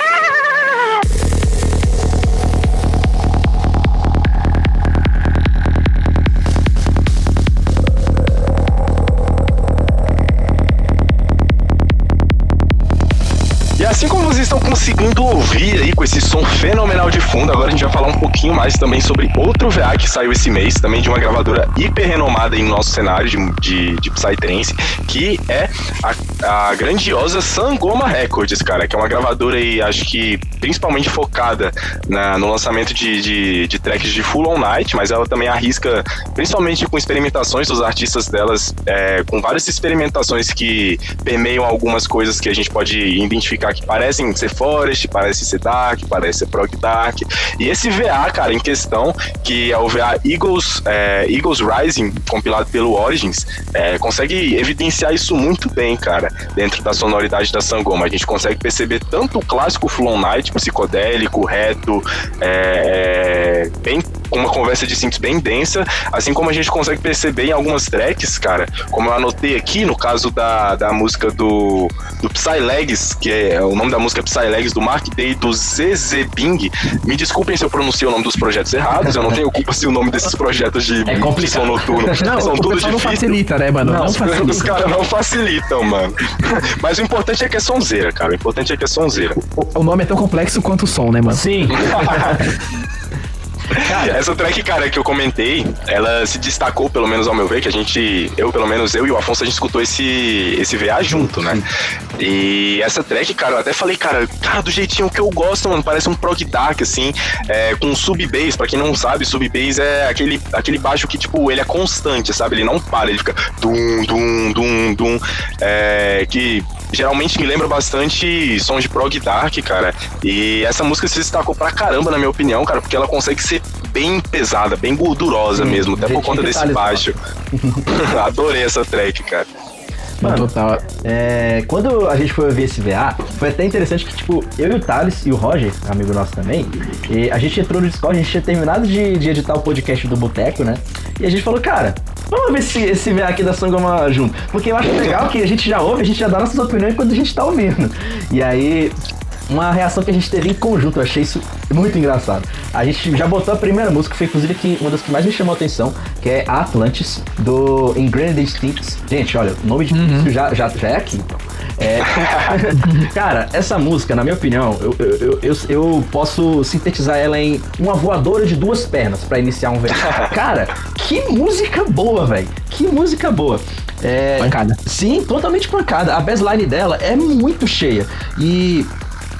así. Conseguindo ouvir aí com esse som fenomenal de fundo, agora a gente vai falar um pouquinho mais também sobre outro VA que saiu esse mês, também de uma gravadora hiper renomada em nosso cenário de, de, de Psytrance, que é a, a grandiosa Sangoma Records, cara, que é uma gravadora aí, acho que principalmente focada na- no lançamento de, de, de tracks de Full On Night, mas ela também arrisca, principalmente com experimentações dos artistas delas, é, com várias experimentações que permeiam algumas coisas que a gente pode identificar que parecem ser Forest, parecem ser Dark, parecem ser Prog Dark. E esse VA, cara, em questão, que é o VA Eagles, é, Eagles Rising, compilado pelo Origins, é, consegue evidenciar isso muito bem, cara, dentro da sonoridade da Sangoma. A gente consegue perceber tanto o clássico Full On Night, psicodélico, reto, é, é, bem com uma conversa de synths bem densa, assim como a gente consegue perceber em algumas tracks, cara, como eu anotei aqui, no caso da, da música do, do Psylegs, que é o nome da música é Psylegs, do Mark Day, do ZZ Bing. Me desculpem se eu pronunciei o nome dos projetos errados, eu não tenho culpa se o nome desses projetos de, É complicado. noturno Não, são o tudo pessoal não facilita, né, mano? Não, Os facilita. caras não facilitam, mano. Mas o importante é que é sonzeira, cara. O importante é que é sonzeira. O, o nome é tão complexo quanto o som, né, mano? Sim. Essa track, cara, que eu comentei, ela se destacou, pelo menos ao meu ver, que a gente, eu, pelo menos eu e o Afonso, a gente escutou esse, esse VA junto, né? E essa track, cara, eu até falei, cara, cara, do jeitinho que eu gosto, mano, parece um prog dark, assim, é, com sub bass. Pra quem não sabe, sub bass é aquele, aquele baixo que, tipo, ele é constante, sabe? Ele não para, ele fica dum, dum, dum, dum. É, que geralmente me lembra bastante sons de prog dark, cara. E essa música se destacou pra caramba, na minha opinião, cara, porque ela consegue ser bem pesada, bem gordurosa mesmo, até por conta desse baixo. Adorei essa track, cara. Mano, Total. É, quando a gente foi ouvir esse VA, foi até interessante que, tipo, eu e o Thales e o Roger, amigo nosso também, e a gente entrou no Discord, a gente tinha terminado de, de editar o podcast do Boteco, né? E a gente falou, cara, vamos ver esse, esse VA aqui da Sangoma junto. Porque eu acho legal que a gente já ouve, a gente já dá nossas opiniões quando a gente tá ouvindo. E aí, uma reação que a gente teve em conjunto, eu achei isso muito engraçado. A gente já botou a primeira música, foi inclusive que, uma das que mais me chamou a atenção, que é Atlantis, do Ingranted Stinks. Gente, olha, o nome de já, já, já é aqui, então. É... Cara, essa música, na minha opinião, eu, eu, eu, eu, posso sintetizar ela em uma voadora de duas pernas pra iniciar um VA. Cara, que música boa, velho. Que música boa. É... Pancada. Sim, totalmente pancada. A baseline dela é muito cheia. E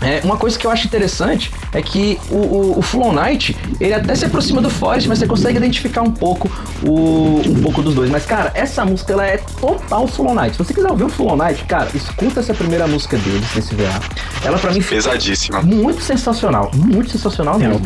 é, uma coisa que eu acho interessante é que o, o, o Flow Knight, ele até se aproxima do Forest, mas você consegue identificar um pouco o, um pouco dos dois. Mas, cara, essa música, ela é total Flow Knight. Se você quiser ouvir o Flow Knight, cara, escuta essa primeira música deles, desse VA. Ela, pra mim, Pesadíssima. muito sensacional. Muito sensacional mesmo.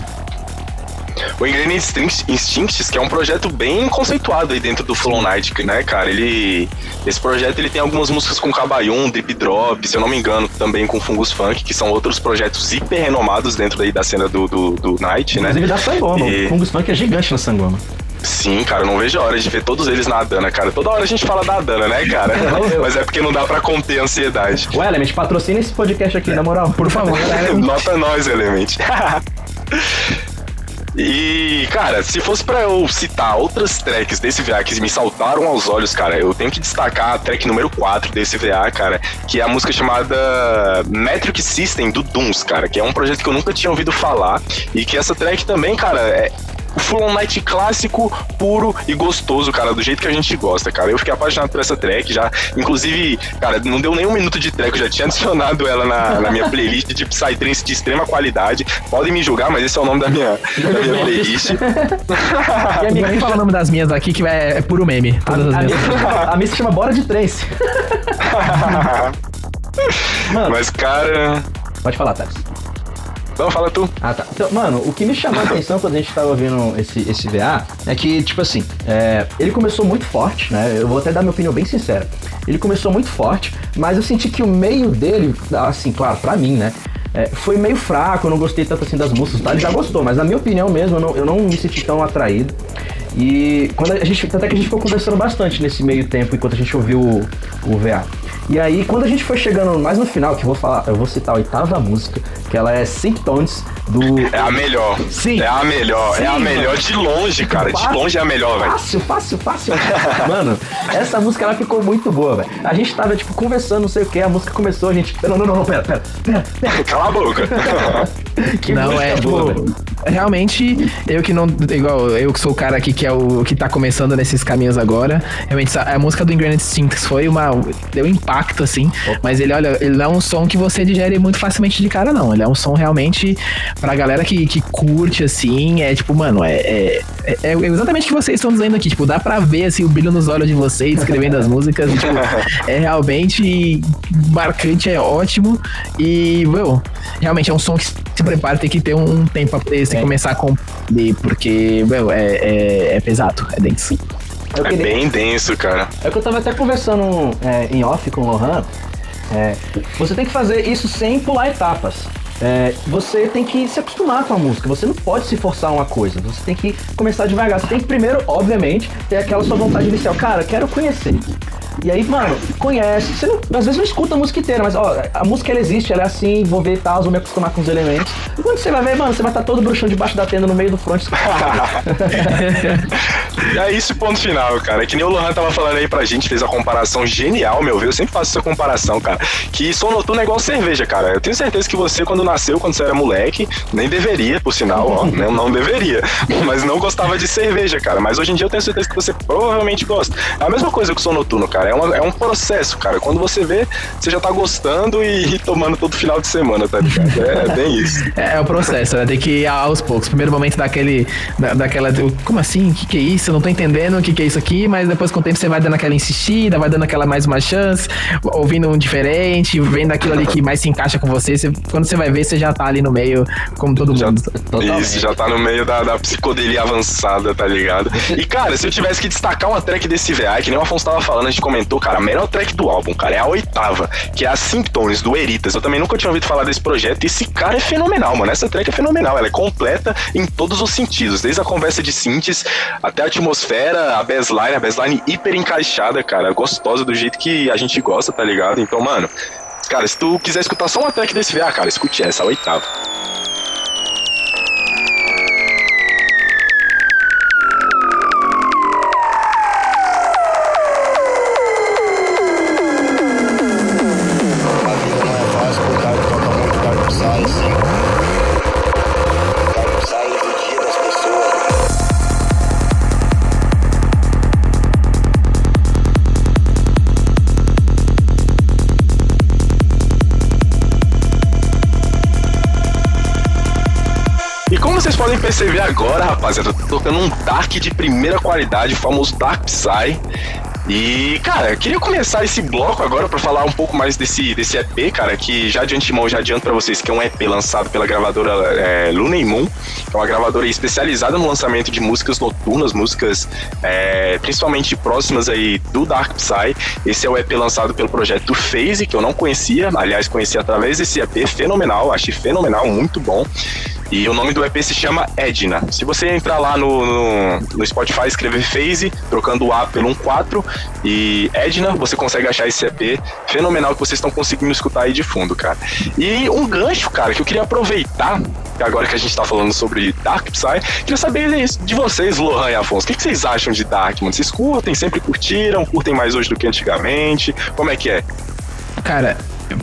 O Instinct- Instincts, que é um projeto bem conceituado aí dentro do Flow Knight, né, cara? Ele. Esse projeto ele tem algumas músicas com Cabayun, Drip Drop, se eu não me engano, também com Fungus Funk, que são outros projetos hiper renomados dentro aí da cena do, do, do Night, né? Inclusive da Sangoma. E- O Fungus Funk é gigante na Sangoma. Sim, cara, não vejo a hora de ver todos eles na Adana, cara. Toda hora a gente fala da Adana, né, cara? Mas é porque não dá pra conter a ansiedade. O Element, patrocina esse podcast aqui, na moral. Por favor. Nota nós, Element. E, cara, se fosse pra eu citar outras tracks desse VA que me saltaram aos olhos, cara, eu tenho que destacar a track número 4 desse VA, cara, que é a música chamada Metric System do Dooms, cara, que é um projeto que eu nunca tinha ouvido falar e que essa track também, cara, é o Full Night clássico, puro e gostoso, cara, do jeito que a gente gosta, cara. Eu fiquei apaixonado por essa track já. Inclusive, cara, não deu nem um minuto de track, eu já tinha adicionado ela na, na minha playlist de Psytrance de extrema qualidade. Podem me julgar, mas esse é o nome da minha, da minha playlist. E a minha nem falar o nome das minhas aqui, que é, é puro meme. Todas as A, a, minhas. minha, a minha se chama Bora de Trance. Mano, mas, cara. pode falar, Thales. Não, fala tu. Ah, tá. Então, mano, o que me chamou a atenção quando a gente tava ouvindo esse, esse VA é que, tipo assim, é, ele começou muito forte, né? Eu vou até dar minha opinião bem sincera. Ele começou muito forte, mas eu senti que o meio dele, assim, claro, pra mim, né? é, foi meio fraco, eu não gostei tanto assim das músicas, tá? Ele já gostou, mas na minha opinião mesmo, eu não, eu não me senti tão atraído. E quando a gente, tanto é que a gente ficou conversando bastante nesse meio tempo enquanto a gente ouviu o, o VA. E aí, quando a gente foi chegando mais no final, que eu vou falar, eu vou citar a oitava música, que ela é Sync Tones do. É a melhor. Sim. É a melhor. Sim, é a mano. melhor de longe, cara. De Fácil, longe é a melhor, velho. Fácil, fácil, fácil. Mano, essa música ela ficou muito boa, velho. A gente tava, tipo, conversando, não sei o que, a música começou, a gente. Não, não, não, não, pera, pera, pera, pera. Cala a boca. Que não, é, boa, tipo, velho. realmente, eu que não. Igual, eu que sou o cara aqui que é o que tá começando nesses caminhos agora. Realmente, a, a música do Ingredient Instincts foi uma. Deu impacto, assim. Mas ele, olha, ele não é um som que você digere muito facilmente de cara, não. Ele é um som realmente pra galera que, que curte, assim. É tipo, mano, é, é, é- é exatamente o que vocês estão dizendo aqui. Tipo, dá pra ver, assim, o brilho nos olhos de vocês escrevendo as músicas. e, tipo, é realmente marcante, é ótimo. E, meu, realmente é um som que se prepara, tem que ter um tempo pra poder É. começar a compreender, porque, meu, é, é, é pesado, é denso. Eu É queria- bem denso, cara. É que eu tava até conversando é, em off com o Lohan. É, você tem que fazer isso sem pular etapas. É, você tem que se acostumar com a música. Você não pode se forçar uma coisa. Você tem que começar devagar. Você tem que primeiro, obviamente, ter aquela sua vontade inicial. Cara, quero conhecer. E aí, mano, conhece. Você não- às vezes não escuta a música inteira, mas ó, a música ela existe, ela é assim, vou ver tal, vou me acostumar com os elementos. E quando você vai ver, mano, você vai estar todo bruxão debaixo da tenda no meio do front. É isso, ponto final, cara. É que nem o Lohan tava falando aí pra gente, fez a comparação genial, meu ver. Eu sempre faço essa comparação, cara. Que som noturno é igual cerveja, cara. Eu tenho certeza que você, quando nasceu, quando você era moleque, nem deveria, por sinal, ó, não, não deveria. Mas não gostava de cerveja, cara. Mas hoje em dia eu tenho certeza que você provavelmente gosta. É a mesma coisa que o som noturno, cara. É, uma, é um processo, cara. Quando você vê, você já tá gostando e, e tomando todo final de semana, tá ligado? É, é bem isso. É, é o processo, né? Tem que ir aos poucos. Primeiro momento daquele. Da, daquela. Como assim? O que, que é isso? Eu não tô entendendo o que, que é isso aqui, mas depois com o tempo você vai dando aquela insistida, vai dando aquela mais uma chance, ouvindo um diferente, vendo aquilo ali que mais se encaixa com você. você quando você vai ver, você já tá ali no meio, como todo Já- mundo. Isso, já tá no meio da, da psicodelia avançada, tá ligado? E, cara, se eu tivesse que destacar uma track desse VA, que nem o Afonso tava falando, a gente comentou, cara, a melhor track do álbum, cara, é a oitava, que é a Symptoms, do Eritas. Eu também nunca tinha ouvido falar desse projeto e esse cara é fenomenal, mano. Essa track é fenomenal, ela é completa em todos os sentidos, desde a conversa de synths até a atmosfera, a bassline, a bassline hiper encaixada, cara, gostosa do jeito que a gente gosta, tá ligado? Então, mano, cara, se tu quiser escutar só uma track desse VA, cara, escute essa, a oitava. Perceber agora, rapaziada, tô tocando um Dark de primeira qualidade, o famoso Dark Psy. E, cara, eu queria começar esse bloco agora pra falar um pouco mais desse, desse EP, cara, que já de antemão já adianto pra vocês que é um EP lançado pela gravadora é, Luna Moon, que é uma gravadora especializada no lançamento de músicas noturnas, músicas é, principalmente próximas aí do Dark Psy. Esse é o EP lançado pelo projeto Phase, que eu não conhecia, aliás, conheci através desse EP, fenomenal, achei fenomenal, muito bom. E o nome do EP se chama Edna. Se você entrar lá no, no, no Spotify, escrever Phase, trocando o A pelo 14 e Edna, você consegue achar esse EP fenomenal que vocês estão conseguindo escutar aí de fundo, cara. E um gancho, cara, que eu queria aproveitar, agora que a gente tá falando sobre Dark Psy, queria saber de vocês, Lohan e Afonso, o que, que vocês acham de Dark, mano? Vocês curtem, sempre curtiram, curtem mais hoje do que antigamente? Como é que é? Cara,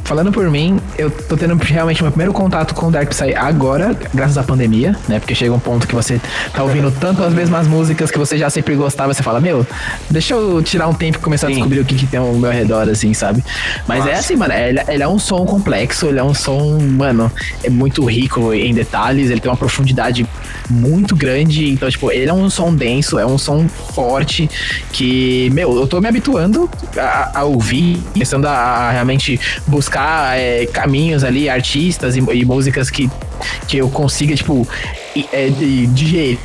falando por mim, eu tô tendo realmente meu primeiro contato com o Dark Psy agora, graças à pandemia, né? Porque chega um ponto que você tá ouvindo tanto as mesmas músicas que você já sempre gostava, você fala, meu, deixa eu tirar um tempo e começar a descobrir o que, que tem ao meu redor, assim, sabe? Mas é assim, mano, ele, ele é um som complexo, ele é um som, mano, é muito rico em detalhes, ele tem uma profundidade muito grande, então, tipo, ele é um som denso, é um som forte, que, meu, eu tô me habituando a, a ouvir, começando a, a realmente buscar é, caminhos ali, artistas e, e músicas que, que eu consiga, tipo, é, de- digerir,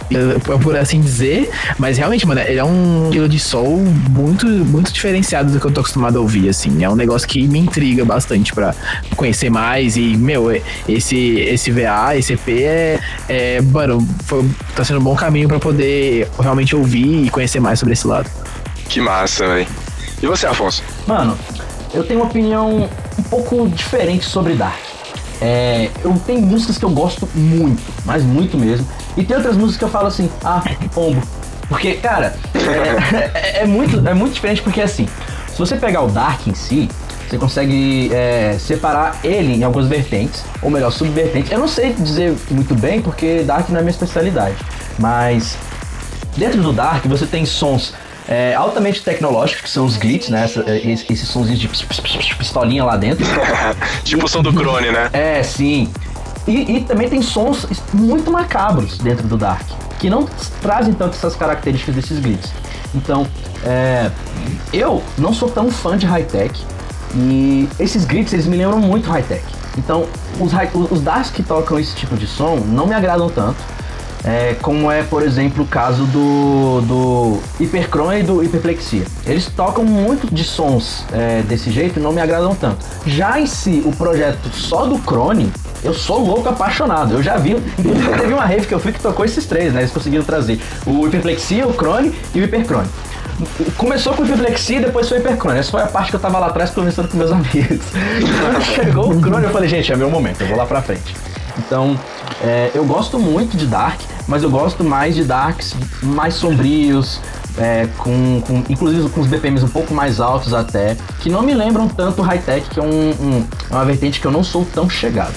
por- por assim dizer. Mas realmente, mano, ele é um estilo de soul muito, muito diferenciado do que eu tô acostumado a ouvir, assim. É um negócio que me intriga bastante pra conhecer mais. E, meu, é- esse, esse VA, esse EP é, é mano, foi, tá sendo um bom caminho pra poder realmente ouvir e conhecer mais sobre esse lado. Que massa, velho. E você, Afonso? Mano, eu tenho uma opinião um pouco diferente sobre Dark. É, eu tenho músicas que eu gosto muito, mas muito mesmo. E tem outras músicas que eu falo assim, ah, pombo. Porque, cara, é, é- é muito, é muito diferente porque assim, se você pegar o Dark em si, você consegue é, separar ele em algumas vertentes, ou melhor, subvertentes. Eu não sei dizer muito bem porque Dark não é minha especialidade, mas Dentro do Dark você tem sons é, altamente tecnológicos, que são os glitches, né? Essa- esse- esses sonzinhos de pis- pis- pis- pistolinha lá dentro. tipo o som do Crone, né? É, sim. E, e também tem sons muito macabros dentro do Dark, que não trazem tanto essas características desses glitches. Então, é, eu não sou tão fã de high-tech, e esses glitches eles me lembram muito high-tech. Então, os os Darks que tocam esse tipo de som não me agradam tanto. É, como é, por exemplo, o caso do, do Hipercron e do Hiperplexia. Eles tocam muito de sons é, desse jeito e não me agradam tanto. Já em si, o projeto só do Crone, eu sou louco apaixonado. Eu já vi, teve uma rave que eu fui que tocou esses três, né? Eles conseguiram trazer o Hiperplexia, o Crone e o Hipercrone. Começou com hiperplexia e depois foi hipercrone. Essa foi a parte que eu tava lá atrás conversando com meus amigos. Quando chegou o crone, eu falei, gente, é meu momento, eu vou lá pra frente. Então, é, eu gosto muito de Dark. mas eu gosto mais de darks mais sombrios, é, com, com, inclusive com os BPMs um pouco mais altos até, que não me lembram tanto high-tech, que é um, um, uma vertente que eu não sou tão chegado.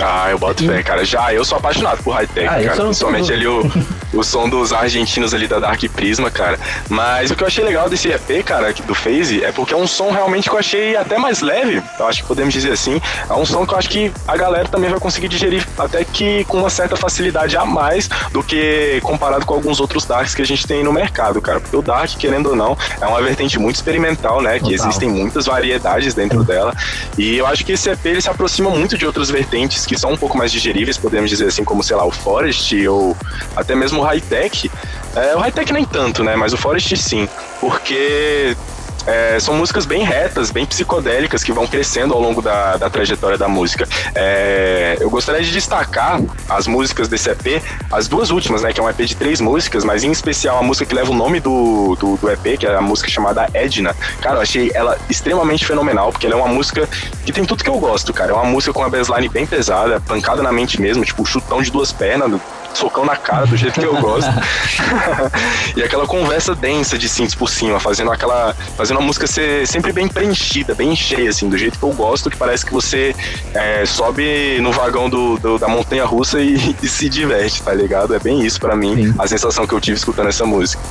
Ah, eu boto fé, cara. Já eu sou apaixonado por high-tech, ah, cara. Principalmente ali o, o som dos argentinos ali da Dark Prisma, cara. Mas o que eu achei legal desse EP, cara, do Phase, é porque é um som realmente que eu achei até mais leve. Eu acho que podemos dizer assim. É um som que eu acho que a galera também vai conseguir digerir até que com uma certa facilidade a mais do que comparado com alguns outros Darks que a gente tem no mercado, cara. Porque o Dark, querendo ou não, é uma vertente muito experimental, né? Que Total. existem muitas variedades dentro dela. E eu acho que esse EP ele se aproxima muito de outras vertentes que são um pouco mais digeríveis, podemos dizer assim, como, sei lá, o Forest ou até mesmo o High-Tech. É, o High-Tech nem tanto, né? Mas o Forest sim, porque é, são músicas bem retas, bem psicodélicas, que vão crescendo ao longo da, da trajetória da música. É, eu gostaria de destacar as músicas desse EP, as duas últimas, né, que é um EP de três músicas, mas em especial a música que leva o nome do, do, do EP, que é a música chamada Edna. Cara, eu achei ela extremamente fenomenal, porque ela é uma música que tem tudo que eu gosto, cara. É uma música com uma bassline bem pesada, pancada na mente mesmo, tipo, chutão de duas pernas, socão na cara do jeito que eu gosto. e aquela conversa densa de synths por cima, fazendo aquela. fazendo a música ser sempre bem preenchida, bem cheia, assim, do jeito que eu gosto, que parece que você é, sobe no vagão do, do da montanha russa e, e, se diverte, tá ligado? É bem isso para mim, Sim. a sensação que eu tive escutando essa música.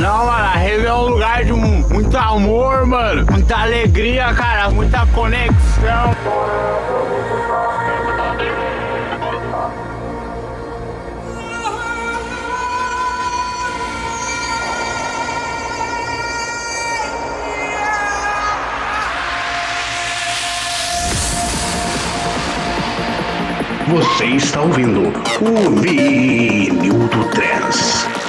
Não, mano, a rave é um lugar de muito amor, mano. Muita alegria, cara, muita conexão. Você está ouvindo o vinil do Trans.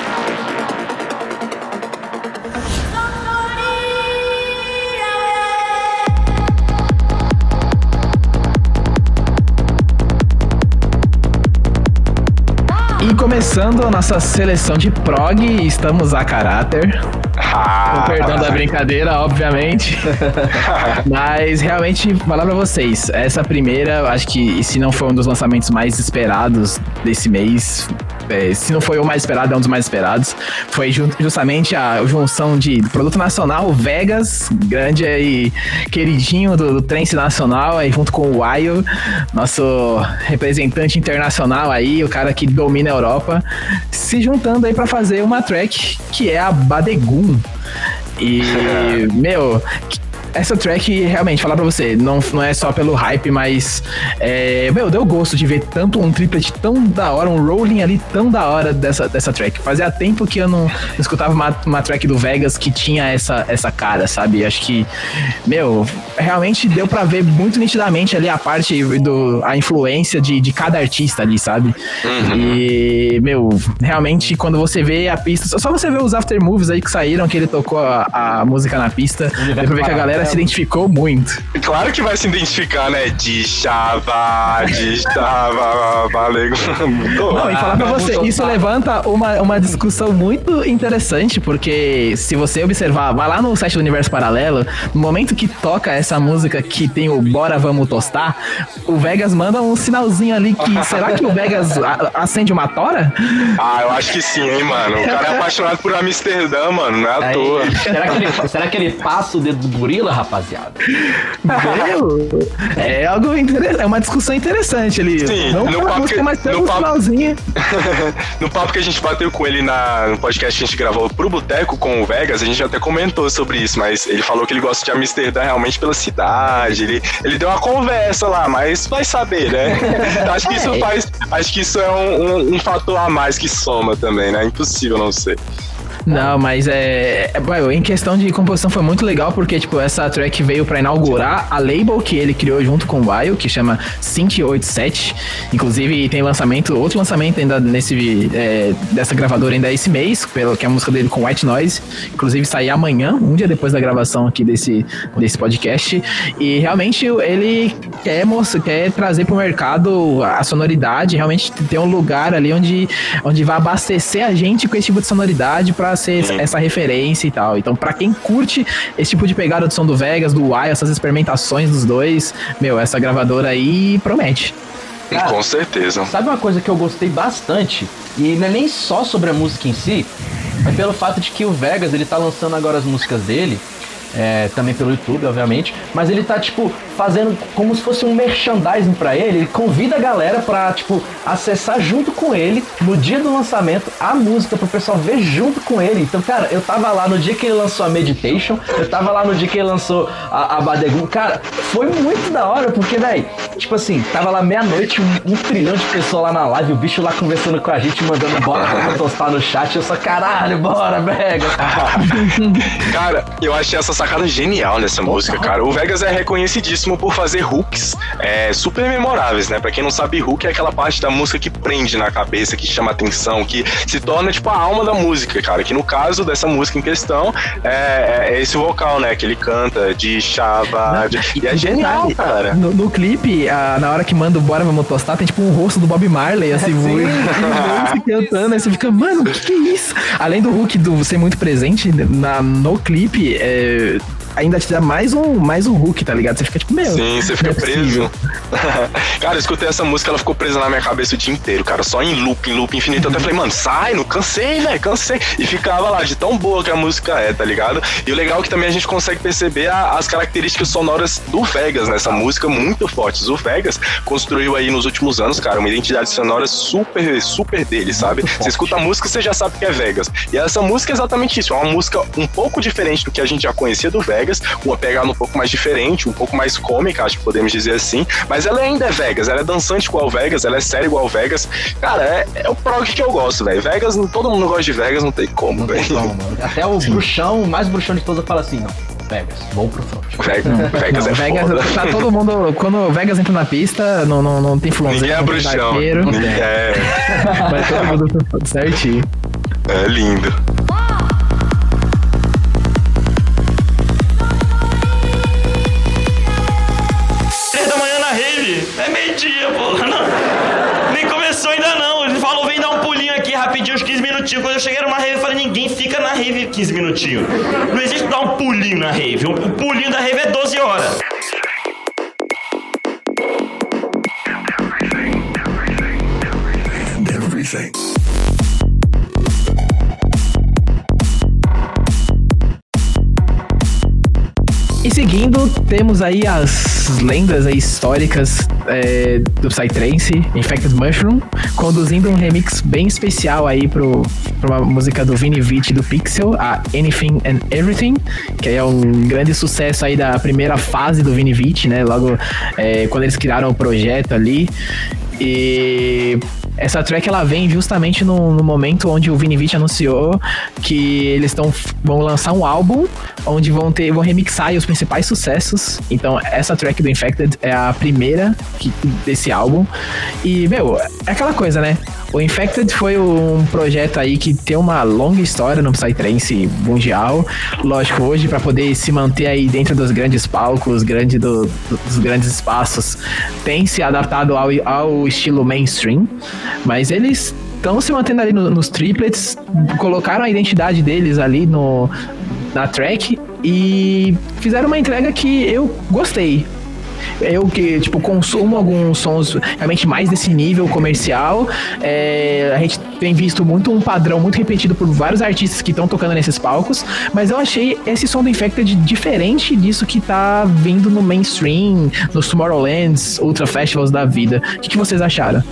E começando a nossa seleção de prog, estamos a caráter. Com perdão da brincadeira, obviamente. Mas realmente, falar pra vocês, essa primeira, acho que se não foi um dos lançamentos mais esperados desse mês, é, se não foi o mais esperado, é um dos mais esperados. Foi ju justamente a junção de produto nacional, Vegas, grande e queridinho do, do Trance Nacional, aí junto com o Waio, nosso representante internacional aí, o cara que domina Europa, se juntando aí para fazer uma track que é a Badegun. E, meu, essa track, realmente, falar pra você, não, não é só pelo hype, mas. É, meu, deu gosto de ver tanto um triplet tão da hora, um rolling ali tão da hora dessa, dessa track. Fazia tempo que eu não, escutava uma, uma track do Vegas que tinha essa, essa cara, sabe? Acho que, meu, realmente deu pra ver muito nitidamente ali a parte do. a influência de, de cada artista ali, sabe? Uhum. E, meu, realmente, quando você vê a pista, só você vê os aftermoves aí que saíram, que ele tocou a, a música na pista, dá pra ver que a galera se identificou muito. Claro que vai se identificar, né? De chava, de chava, valeu. Não, e falar pra você, isso levanta uma, uma discussão muito interessante, porque se você observar, vai lá no site do Universo Paralelo, no momento que toca essa música que tem o Bora Vamos Tostar, o Vegas manda um sinalzinho ali que será que o Vegas acende uma tora? Ah, eu acho que sim, hein, mano. O cara é apaixonado por Amsterdã, mano, não é à toa. Será que, ele, será que ele passa o dedo do gorila, rapaziada. Meu, é algo interessante, é uma discussão interessante ali. Sim, não no papo, que, mas no, papo, no papo que a gente bateu com ele na, no podcast que a gente gravou pro Boteco com o Vegas, a gente até comentou sobre isso, mas ele falou que ele gosta de Amsterdã realmente pela cidade. Ele, ele deu uma conversa lá, mas vai saber, né? acho que isso é. faz. Acho que isso é um, um, um fator a mais que soma também, né? É impossível não ser. Não, mas é, é. Em questão de composição foi muito legal, porque, tipo, essa track veio para inaugurar a label que ele criou junto com o Wild, que chama Sync 87. Inclusive, tem lançamento, outro lançamento ainda nesse. É, dessa gravadora ainda esse mês, pelo, que é a música dele com White Noise. Inclusive, sair amanhã, um dia depois da gravação aqui desse, desse podcast. E realmente ele quer, moça, quer trazer pro mercado a sonoridade, realmente ter um lugar ali onde, onde vai abastecer a gente com esse tipo de sonoridade para ser Sim. essa referência e tal. Então, para quem curte esse tipo de pegada do som do Vegas, do Y, essas experimentações dos dois, meu, essa gravadora aí promete. Cara, Com certeza. Sabe uma coisa que eu gostei bastante? E não é nem só sobre a música em si, é pelo fato de que o Vegas, ele tá lançando agora as músicas dele, é, também pelo YouTube, obviamente, mas ele tá, tipo, fazendo como se fosse um merchandising pra ele, ele convida a galera pra, tipo, acessar junto com ele, no dia do lançamento, a música pro pessoal ver junto com ele. Então, cara, eu tava lá no dia que ele lançou a Meditation, eu tava lá no dia que ele lançou a, a cara, foi muito da hora, porque, véi, tipo assim, tava lá meia-noite, um, um trilhão de pessoas lá na live, o bicho lá conversando com a gente, mandando bora pra tostar no chat, eu só, caralho, bora, Vegas. Cara, eu achei essa sacada genial nessa música, cara. O Vegas é reconhecidíssimo por fazer hooks é, super memoráveis, né? Pra quem não sabe, hook é aquela parte da música que prende na cabeça, que chama atenção, que se torna, tipo, a alma da música, cara. Que no caso dessa música em questão, é, é esse vocal, né? Que ele canta de chava. de- E é genial, cara. No, no clipe, a- na hora que manda o Bora Vamos Tostar, tem tipo um rosto do Bob Marley, assim, voando, e cantando, aí você fica, mano, o que, que é isso? Além do Hulk do ser muito presente na, no clipe, é, ainda te dá mais um, mais um Hulk, tá ligado? Você fica tipo, meu. Sim, você fica é preso. cara, eu escutei essa música, ela ficou presa na minha cabeça o dia inteiro, cara. Só em loop, em loop infinito. Eu até falei, mano, sai, não cansei, velho, cansei. E ficava lá, de tão boa que a música é, tá ligado? E o legal é que também a gente consegue perceber a- as características sonoras do Vegas nessa música, muito fortes. O Vegas construiu aí nos últimos anos, cara, uma identidade sonora super, super dele, sabe? Você escuta a música, você já sabe que é Vegas. E essa música é exatamente isso. É uma música um pouco diferente do que a gente já conhecia do Vegas, uma pegada um pouco mais diferente, um pouco mais cômica, acho que podemos dizer assim. Mas ela ainda é Vegas, ela é dançante igual Vegas, ela é séria igual Vegas. Cara, é, é o prog que eu gosto, velho. Vegas, todo mundo gosta de Vegas, não tem como, velho. Até o bruxão, o mais bruxão de todos, fala assim, não, Vegas, vou pro front. Vegas, Vegas Não, é Vegas, foda. tá todo mundo. Quando Vegas entra na pista, não, não, não tem flonzeiro. Ninguém é tem bruxão. Ninguém é, Vai todo mundo certinho. é lindo. Minutinhos. Quando eu cheguei numa rave, eu falei, ninguém fica na rave 15 minutinhos. Não existe dar um pulinho na rave. O pulinho da rave é 12 horas. Seguindo, temos aí as lendas aí históricas é, do Psytrance, Infected Mushroom, conduzindo um remix bem especial aí pro, uma música do Vini Vici do Pixel, a Anything and Everything, que é um grande sucesso aí da primeira fase do Vini Vici, né? Logo é, quando eles criaram o projeto ali. E essa track ela vem justamente no, no momento onde o Vini Vici anunciou que eles estão vão lançar um álbum onde vão ter vão remixar os principais sucessos. Então essa track do Infected é a primeira que- desse álbum. E meu, é aquela coisa, né? O Infected foi um projeto aí que tem uma longa história no Psytrance mundial. Lógico, hoje para poder se manter aí dentro dos grandes palcos, grande do- dos grandes espaços, tem se adaptado ao, ao estilo mainstream, mas eles estão se mantendo ali no- nos triplets, colocaram a identidade deles ali no, na track e fizeram uma entrega que eu gostei. Eu que, tipo, consumo alguns sons realmente mais desse nível comercial. é, a gente tem visto muito um padrão muito repetido por vários artistas que estão tocando nesses palcos. Mas eu achei esse som do Infected diferente disso que tá vindo no mainstream, nos Tomorrowlands, Ultra Festivals da vida. O que, que vocês acharam?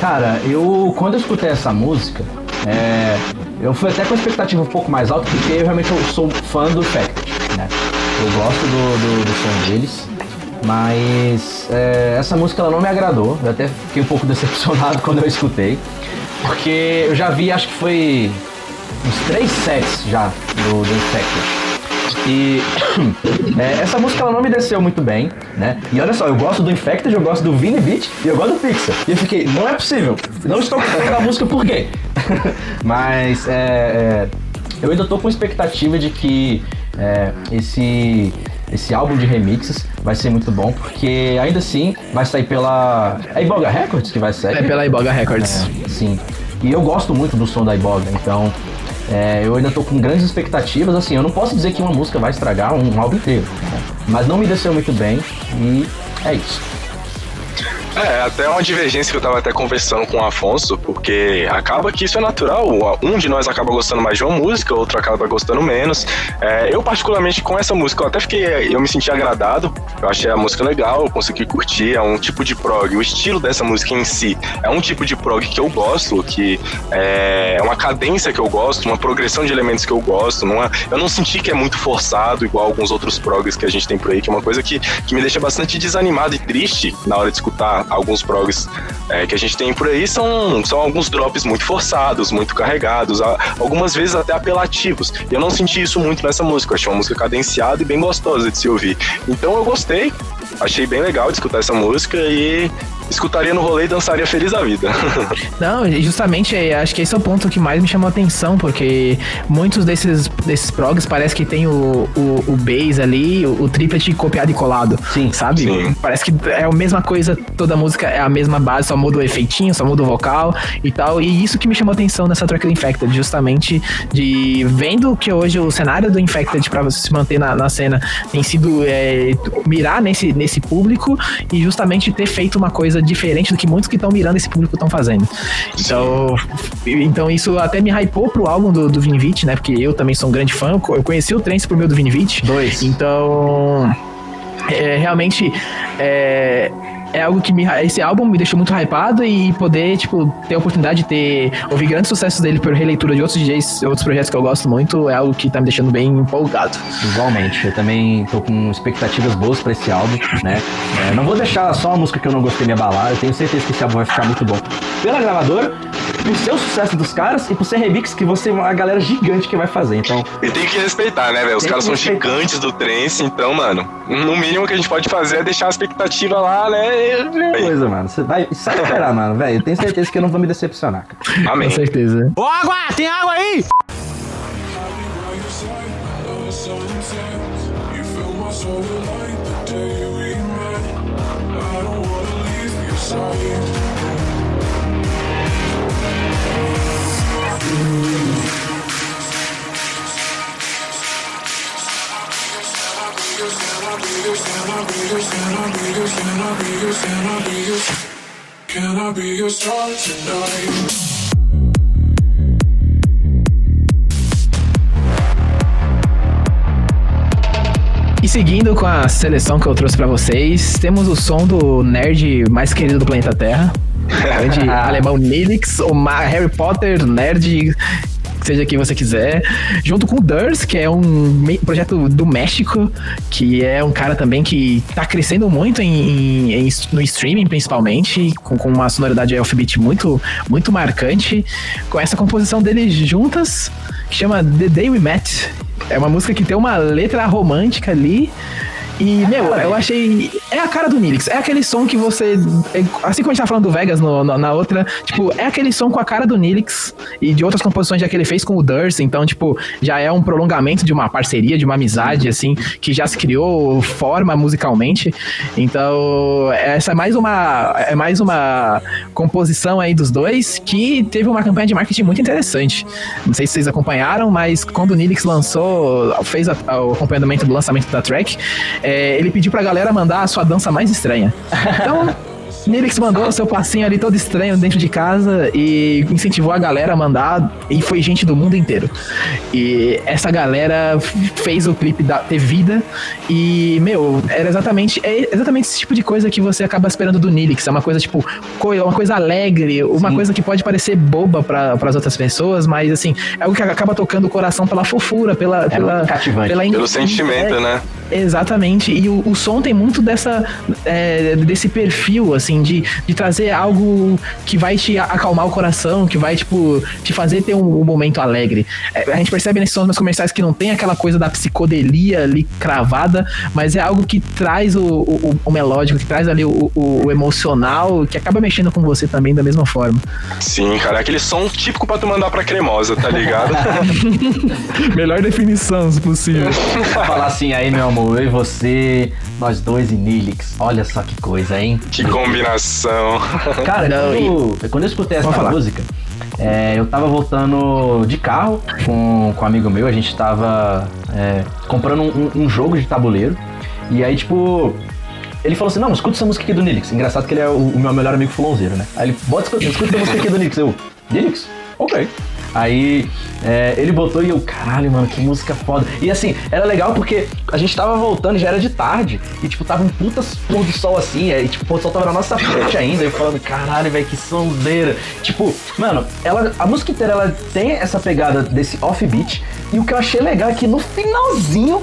Cara, eu quando eu escutei essa música, é, eu fui até com a expectativa um pouco mais alta, porque eu realmente eu sou fã do né? Eu gosto do, do, do som deles, mas é, essa música ela não me agradou, eu até fiquei um pouco decepcionado quando eu escutei, porque eu já vi, acho que foi uns três sets já do, do Infected. E é, essa música ela não me desceu muito bem, né? E olha só, eu gosto do Infected, eu gosto do Vini Beat e eu gosto do Pixar. E eu fiquei, não é possível, não estou gostando da música por quê? Mas é, é, eu ainda tô com expectativa de que é, esse, esse álbum de remixes vai ser muito bom, porque ainda assim vai sair pela. É Iboga Records que vai sair? É pela Iboga Records. É, sim. E eu gosto muito do som da Iboga, então é, eu ainda tô com grandes expectativas. Assim, eu não posso dizer que uma música vai estragar um álbum inteiro, né? mas não me desceu muito bem e é isso. É, até uma divergência que eu tava até conversando com o Afonso, porque acaba que isso é natural. Um de nós acaba gostando mais de uma música, outro acaba gostando menos. É, eu, particularmente, com essa música, eu até fiquei. Eu me senti agradado. Eu achei a música legal, eu consegui curtir. É um tipo de prog. O estilo dessa música em si é um tipo de prog que eu gosto, que é uma cadência que eu gosto, uma progressão de elementos que eu gosto. Não é, eu não senti que é muito forçado, igual alguns outros progs que a gente tem por aí, que é uma coisa que, que me deixa bastante desanimado e triste na hora de escutar alguns progs é, que a gente tem por aí. São, são alguns drops muito forçados, muito carregados, algumas vezes até apelativos. E eu não senti isso muito nessa música. Eu achei uma música cadenciada e bem gostosa de se ouvir. Então eu gostei, achei bem legal de escutar essa música e escutaria no rolê e dançaria feliz da vida. Não, justamente, é, acho que esse é o ponto que mais me chamou a atenção, porque muitos desses, desses progs parece que tem o, o, o bass ali, o, o triplet copiado e colado. Sim. Sabe? Sim. Parece que é a mesma coisa, toda a música é a mesma base, só muda o efeitinho, só muda o vocal e tal. E isso que me chamou a atenção nessa track do Infected, justamente de vendo que hoje o cenário do Infected para você se manter na, na cena tem sido é, mirar nesse, nesse público e justamente ter feito uma coisa coisa diferente do que muitos que estão mirando esse público estão fazendo. Então, então isso até me hypou pro álbum do, do Vinivit, né? Porque eu também sou um grande fã. Eu conheci o Trance por meio do Vinivit. Dois. Então, é, realmente, é, é algo que me. Esse álbum me deixou muito hypado e poder, tipo, ter a oportunidade de ter. ouvir grandes sucessos dele por releitura de outros DJs, outros projetos que eu gosto muito, é algo que tá me deixando bem empolgado. Igualmente, eu também tô com expectativas boas pra esse álbum, né? É, não vou deixar só a música que eu não gostei me abalar, eu tenho certeza que esse álbum vai ficar muito bom. Pela gravadora, por ser o sucesso dos caras e por ser remix que você é uma galera gigante que vai fazer, então. E tem que respeitar, né, velho? Os caras são respeitar. gigantes do trance, então, mano, no mínimo que a gente pode fazer é deixar a expectativa lá, né? Coisa, mano. Você vai só esperar, mano, velho. Eu tenho certeza que eu não vou me decepcionar, cara. Amém. Com certeza. Ô, água! Tem água aí? Can I be your star tonight? E seguindo com a seleção que eu trouxe para vocês, temos o som do nerd mais querido do planeta Terra. Grande alemão Nilix, o Harry Potter nerd seja quem você quiser, junto com o Durs, que é um projeto do México, que é um cara também que tá crescendo muito em, em, no streaming, principalmente, com, com uma sonoridade alphabet muito, muito marcante, com essa composição deles juntas, que chama The Day We Met. É uma música que tem uma letra romântica ali, e, meu, eu achei. É a cara do Nilix. É aquele som que você. É, assim como a gente tá falando do Vegas no, no, na outra, tipo, é aquele som com a cara do Nilix e de outras composições já que ele fez com o Durst. Então, tipo, já é um prolongamento de uma parceria, de uma amizade, assim, que já se criou forma musicalmente. Então, essa é mais uma. É mais uma composição aí dos dois que teve uma campanha de marketing muito interessante. Não sei se vocês acompanharam, mas quando o Nilix lançou, fez a, o acompanhamento do lançamento da track é, ele pediu pra galera mandar a sua dança mais estranha. Então, Nilix mandou o seu passinho ali todo estranho dentro de casa e incentivou a galera a mandar e foi gente do mundo inteiro. E essa galera fez o clipe da, ter vida e, meu, era exatamente, é exatamente esse tipo de coisa que você acaba esperando do Nilix. É uma coisa, tipo, uma coisa alegre, uma Sim. coisa que pode parecer boba para as outras pessoas, mas, assim, é algo que acaba tocando o coração pela fofura, pela... É pela, pela Pelo sentimento, é, né? Exatamente. E o, o som tem muito dessa, é, desse perfil, assim, de, de trazer algo que vai te acalmar o coração, que vai, tipo, te fazer ter um, um momento alegre. É, a gente percebe nesses sons comerciais que não tem aquela coisa da psicodelia ali cravada, mas é algo que traz o, o, o melódico, que traz ali o, o, emocional, que acaba mexendo com você também da mesma forma. Sim, cara, é aquele som típico pra tu mandar pra cremosa, tá ligado? Melhor definição, se possível. Falar assim aí, meu amor, eu e você, nós dois e Nilix. Olha só que coisa, hein? Que combinação. Cara, quando, quando eu escutei essa música, é, eu tava voltando de carro com, com um amigo meu, a gente tava é, comprando um, um, jogo de tabuleiro. E aí, tipo, ele falou assim: Não, escuta essa música aqui do Nilix. Engraçado que ele é o, o meu melhor amigo fulonzeiro, né? Aí ele, bota, escuta, escuta essa música aqui do Nilix. Eu, Nilix? Ok. Aí é, ele botou e eu, caralho, mano, que música foda. E assim, era legal porque a gente tava voltando, já era de tarde, e tipo, tava um puta pôr do sol assim, e tipo, o pôr do sol tava na nossa frente ainda, eu falando, caralho, velho, que sonzeira. Tipo, mano, ela, a música inteira ela tem essa pegada desse offbeat, e o que eu achei legal é que no finalzinho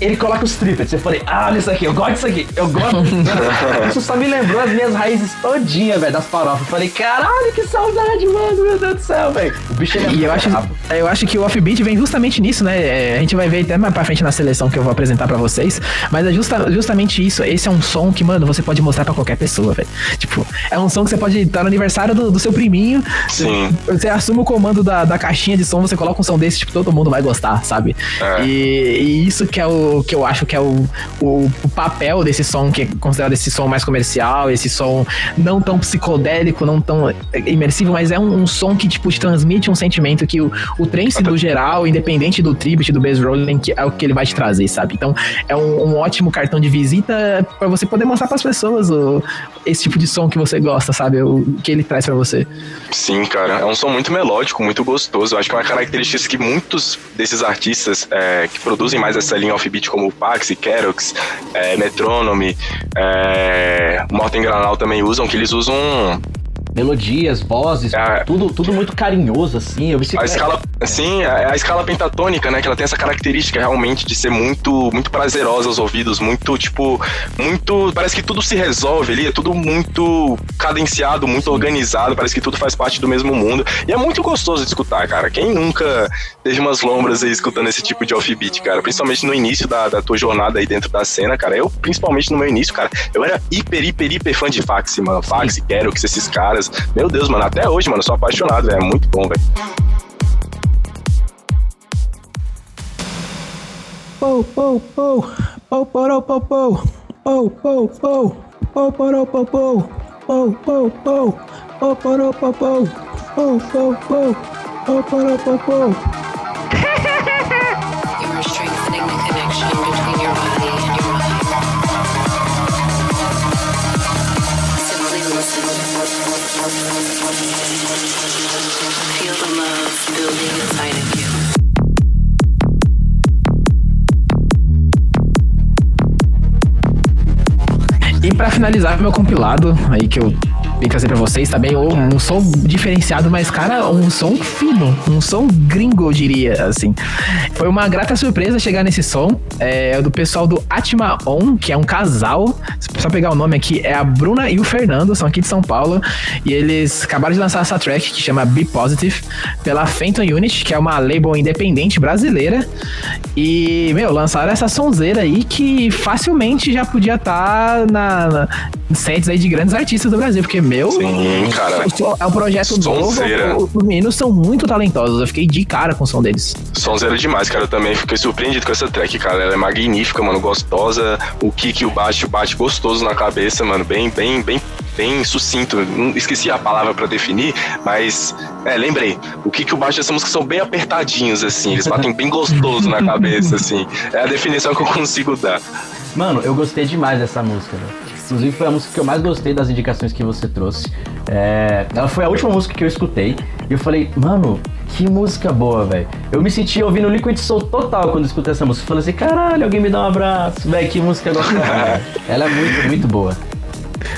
ele coloca os triplets. Eu falei, ah, olha isso aqui, eu gosto disso aqui, eu gosto disso. isso só me lembrou as minhas raízes todinha, velho, das farofas. Eu falei, caralho, que saudade, mano, meu Deus do céu, velho. O bicho ele é E eu acho, eu acho que o offbeat vem justamente nisso, né? É, A gente vai ver até mais pra frente na seleção que eu vou apresentar pra vocês. Mas é justa- justamente isso. Esse é um som que, mano, você pode mostrar pra qualquer pessoa, velho. Tipo, é um som que você pode estar no aniversário do, do seu priminho. Sim. Você assume o comando da, da caixinha de som, você coloca um som desse, tipo, todo mundo vai gostar, sabe? É. E, e isso que é o que eu acho que é o, o, o papel desse som, que é considerado esse som mais comercial, esse som não tão psicodélico, não tão imersivo, mas é um, um som que, tipo, te transmite um sentimento que o, o trance no geral, independente do tribute, do bass rolling, é o que ele vai te trazer, sabe? Então, é um, um ótimo cartão de visita pra você poder mostrar pras pessoas o, esse tipo de som que você gosta, sabe? O que ele traz pra você. Sim, cara. É um som muito melódico, muito gostoso. Eu acho que é uma característica que muitos desses artistas é, que produzem mais essa linha offbeat, como o Paxi, Kerox, é, Metronome, é, Morten Granal também usam, que eles usam Melodias, vozes, tudo, tudo muito carinhoso, assim. Eu vi a escala, sim, a, a escala pentatônica, né? Que ela tem essa característica realmente de ser muito, muito prazerosa aos ouvidos, muito tipo, muito, parece que tudo se resolve ali, é tudo muito cadenciado, muito organizado, parece que tudo faz parte do mesmo mundo e é muito gostoso de escutar, cara. Quem nunca teve umas lombras aí escutando esse tipo de offbeat, cara? Principalmente no início da, da tua jornada aí dentro da cena, cara. Eu, principalmente no meu início, cara, eu era hiper, hiper, hiper fã de Faxi, mano. Faxi, Kerox, esses caras. Meu Deus, mano, até hoje, mano, sou apaixonado. É muito bom, velho. Pou, pou, pou, pou, porou, pou, pou, pou, pou, pou, pou, porou, pou, pou, pou, pou, pou, pou, porou, pou, pou, pou, pou, pou, pou, porou, pou, pou. E pra finalizar meu compilado, aí que eu vim trazer pra vocês também, um, um som diferenciado, mas, cara, um som fino, um som gringo, eu diria, assim. Foi uma grata surpresa chegar nesse som, é do pessoal do Atma On, que é um casal, só pegar o nome aqui, é a Bruna e o Fernando, são aqui de São Paulo, e eles acabaram de lançar essa track que chama Be Positive, pela Fenton Unit, que é uma label independente brasileira, e, meu, lançaram essa sonzeira aí que facilmente já podia estar na, na sets aí de grandes artistas do Brasil, porque, meu, Sim, cara. é um projeto Sonzeira. novo, os meninos são muito talentosos, eu fiquei de cara com o som deles. Sonzeira demais, cara. Eu também fiquei surpreendido com essa track, cara. Ela é magnífica, mano. Gostosa. O kick e o baixo, o bate gostoso na cabeça, mano. Bem, bem, bem, bem sucinto. Não- Esqueci a palavra pra definir, mas. É, lembrei. O kick e o baixo dessa música são bem apertadinhos, assim. Eles batem bem gostoso na cabeça, assim. É a definição que eu consigo dar. Mano, eu gostei demais dessa música, velho. Inclusive foi a música que eu mais gostei das indicações que você trouxe. É, ela foi a última música que eu escutei. E eu falei, mano, que música boa, velho. Eu me senti ouvindo Liquid Soul total quando eu escutei essa música. Eu falei assim, caralho, alguém me dá um abraço, velho, que música gostosa. Ela é muito, muito boa.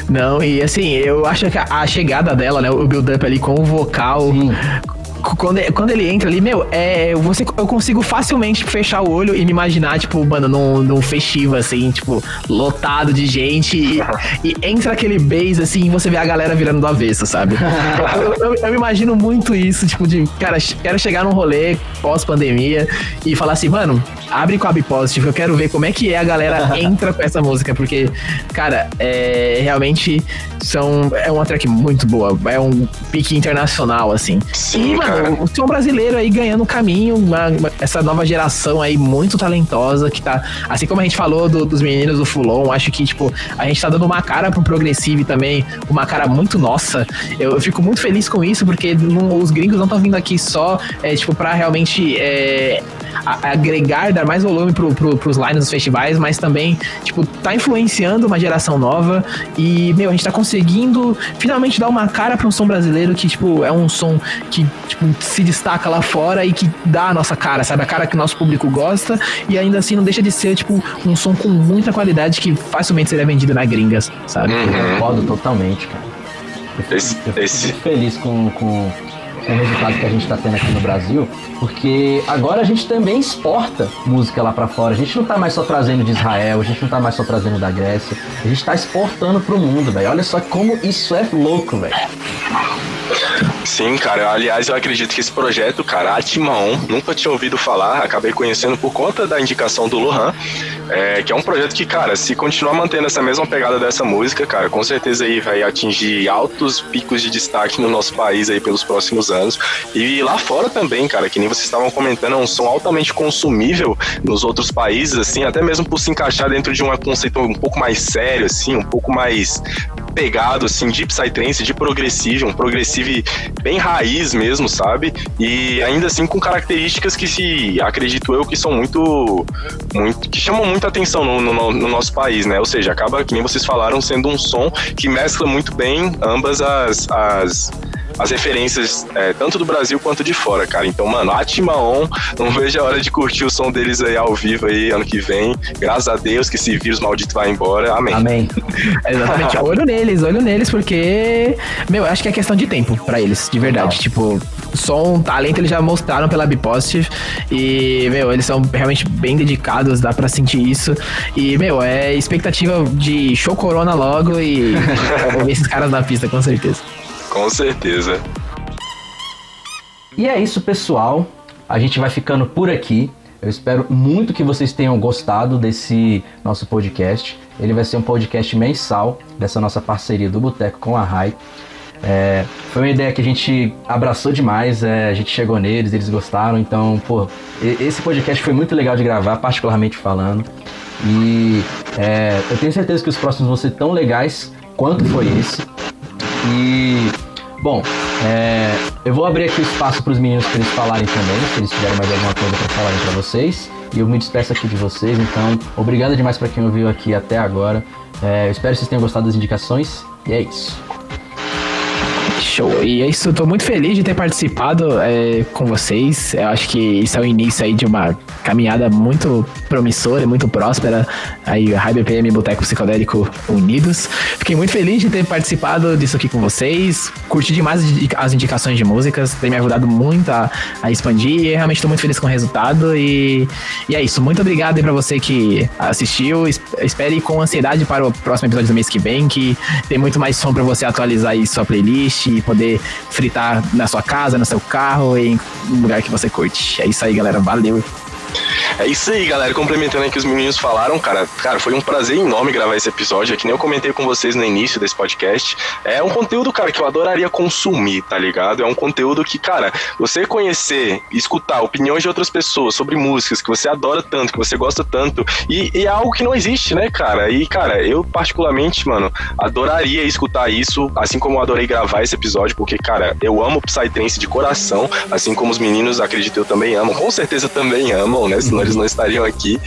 Não, e assim, eu acho que a, a chegada dela, né, o build-up ali com o vocal. c- Quando, quando ele entra ali, meu, é, você, eu consigo facilmente fechar o olho e me imaginar, tipo, mano, num, num festivo, assim, tipo, lotado de gente e, e entra aquele bass, assim, e você vê a galera virando do avesso, sabe? eu, eu- eu me imagino muito isso, tipo, de, cara, quero chegar num rolê pós-pandemia e falar assim, mano, abre com a Positive, eu quero ver como é que é a galera entra com essa música, porque, cara, é, realmente são, é uma track muito boa, é um pique internacional, assim. Sim, e, mano, o som brasileiro aí ganhando caminho, uma- uma- essa nova geração aí muito talentosa, que tá, assim como a gente falou do- dos meninos do Fulon, acho que, tipo, a gente tá dando uma cara pro Progressive também, uma cara muito nossa. Eu, eu fico muito feliz com isso, porque não- os gringos não estão vindo aqui só, é, tipo, pra realmente é, a- agregar, dar mais volume pro, pro, pros lines dos festivais, mas também, tipo, tá influenciando uma geração nova e, meu, a gente tá conseguindo finalmente dar uma cara pra um som brasileiro que, tipo, é um som que, tipo, se destaca lá fora e que dá a nossa cara, sabe? A cara que o nosso público gosta e ainda assim não deixa de ser, tipo, um som com muita qualidade que facilmente seria vendido na gringas, sabe? Uhum. Concordo totalmente, cara. Eu fico, Esse- eu fico esse- feliz com, com, com o resultado que a gente tá tendo aqui no Brasil, porque agora a gente também exporta música lá pra fora. A gente não tá mais só trazendo de Israel, a gente não tá mais só trazendo da Grécia, a gente tá exportando pro mundo, velho. Olha só como isso é louco, velho. Sim, cara. Aliás, eu acredito que esse projeto, cara, Atmaon, nunca tinha ouvido falar, acabei conhecendo por conta da indicação do Lohan, é, que é um projeto que, cara, se continuar mantendo essa mesma pegada dessa música, cara, com certeza aí vai atingir altos picos de destaque no nosso país aí pelos próximos anos. E lá fora também, cara, que nem vocês estavam comentando, é um som altamente consumível nos outros países, assim, até mesmo por se encaixar dentro de um conceito um pouco mais sério, assim, um pouco mais pegado, assim, de psytrance, de progressive, um progressive bem raiz mesmo, sabe? E ainda assim com características que se, acredito eu, que são muito, muito que chamam muita atenção no, no- no nosso país, né? Ou seja, acaba, que nem vocês falaram, sendo um som que mescla muito bem ambas as, as as referências é, tanto do Brasil quanto de fora, cara. Então, mano, Atmaon, não vejo a hora de curtir o som deles aí ao vivo aí ano que vem. Graças a Deus que esse vírus maldito vai embora. Amém. Amém. Exatamente. olho neles, olho neles, porque, meu, acho que é questão de tempo pra eles, de verdade. Tipo, som, talento eles já mostraram pela Bipositive e, meu, eles são realmente bem dedicados, dá pra sentir isso. E, meu, é expectativa de show corona logo e vou ver esses caras na pista, com certeza. Com certeza. E é isso, pessoal. A gente vai ficando por aqui. Eu espero muito que vocês tenham gostado desse nosso podcast. Ele vai ser um podcast mensal dessa nossa parceria do Boteco com a Rai. É, foi uma ideia que a gente abraçou demais, é, a gente chegou neles, eles gostaram, então, pô, esse podcast foi muito legal de gravar, particularmente falando. E é, eu tenho certeza que os próximos vão ser tão legais quanto foi esse. E, bom, é, eu vou abrir aqui o espaço para os meninos para eles falarem também, se eles tiverem mais alguma coisa para falarem para vocês. E eu me despeço aqui de vocês, então, obrigado demais para quem ouviu aqui até agora. É, eu espero que vocês tenham gostado das indicações. E é isso. Show. E é isso, tô muito feliz de ter participado é, com vocês. Eu acho que isso é o início aí de uma caminhada muito promissora e muito próspera. Aí, High BPM e Boteco Psicodélico unidos. Fiquei muito feliz de ter participado disso aqui com vocês. Curti demais as indica- as indicações de músicas. Tem me ajudado muito a, a expandir. E realmente tô muito feliz com o resultado. E, e é isso. Muito obrigado aí pra você que assistiu. Es- Espere com ansiedade para o próximo episódio do mês que vem, que tem muito mais som pra você atualizar aí sua playlist e poder fritar na sua casa, no seu carro em um lugar que você curte. É isso aí, galera. Valeu. É isso aí, galera. Complementando aí que os meninos falaram, cara. Cara, foi um prazer enorme gravar esse episódio. É que nem eu comentei com vocês no início desse podcast. É um conteúdo, cara, que eu adoraria consumir, tá ligado? É um conteúdo que, cara, você conhecer, escutar opiniões de outras pessoas sobre músicas que você adora tanto, que você gosta tanto. E, e é algo que não existe, né, cara? E, cara, eu particularmente, mano, adoraria escutar isso, assim como eu adorei gravar esse episódio, porque, cara, eu amo Psytrance de coração, assim como os meninos, acredito eu, também amam. Com certeza também amam, né? Senão eles não estariam aqui.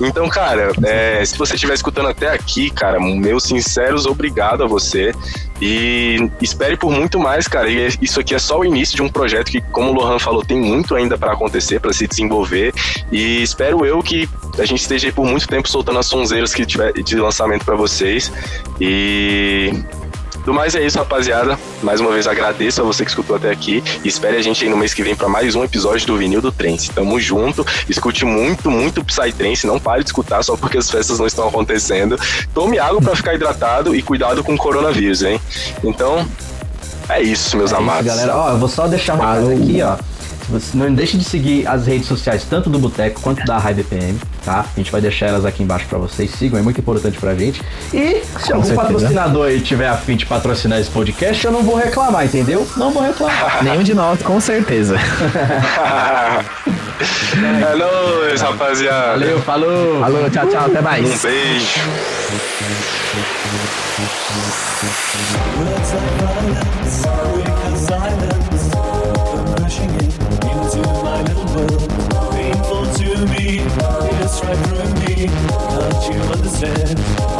Então, cara, é, se você estiver escutando até aqui, cara, meus sinceros obrigado a você. E espere por muito mais, cara. E isso aqui é só o início de um projeto que, como o Lohan falou, tem muito ainda para acontecer, para se desenvolver. E espero eu que a gente esteja aí por muito tempo soltando as sonzeiras que tiver de lançamento para vocês. E do mais é isso, rapaziada. Mais uma vez agradeço a você que escutou até aqui. E espere a gente aí no mês que vem para mais um episódio do Vinil do Trance. Tamo junto. Escute muito, muito Psytrance. Não pare de escutar só porque as festas não estão acontecendo. Tome água para ficar hidratado e cuidado com o coronavírus, hein? Então, é isso, meus É isso, amados. galera. Ó, eu vou só deixar um recado aqui, ó. Você não deixe de seguir as redes sociais, tanto do Boteco quanto da High BPM, tá? A gente vai deixar elas aqui embaixo pra vocês. Sigam, é muito importante pra gente. E se Com algum certeza. patrocinador aí tiver afim de patrocinar esse podcast, eu não vou reclamar, entendeu? Não vou reclamar. Nenhum de nós, com certeza. é nóis, rapaziada. Valeu, falou. Falou, tchau, tchau, até mais. Um beijo. understand.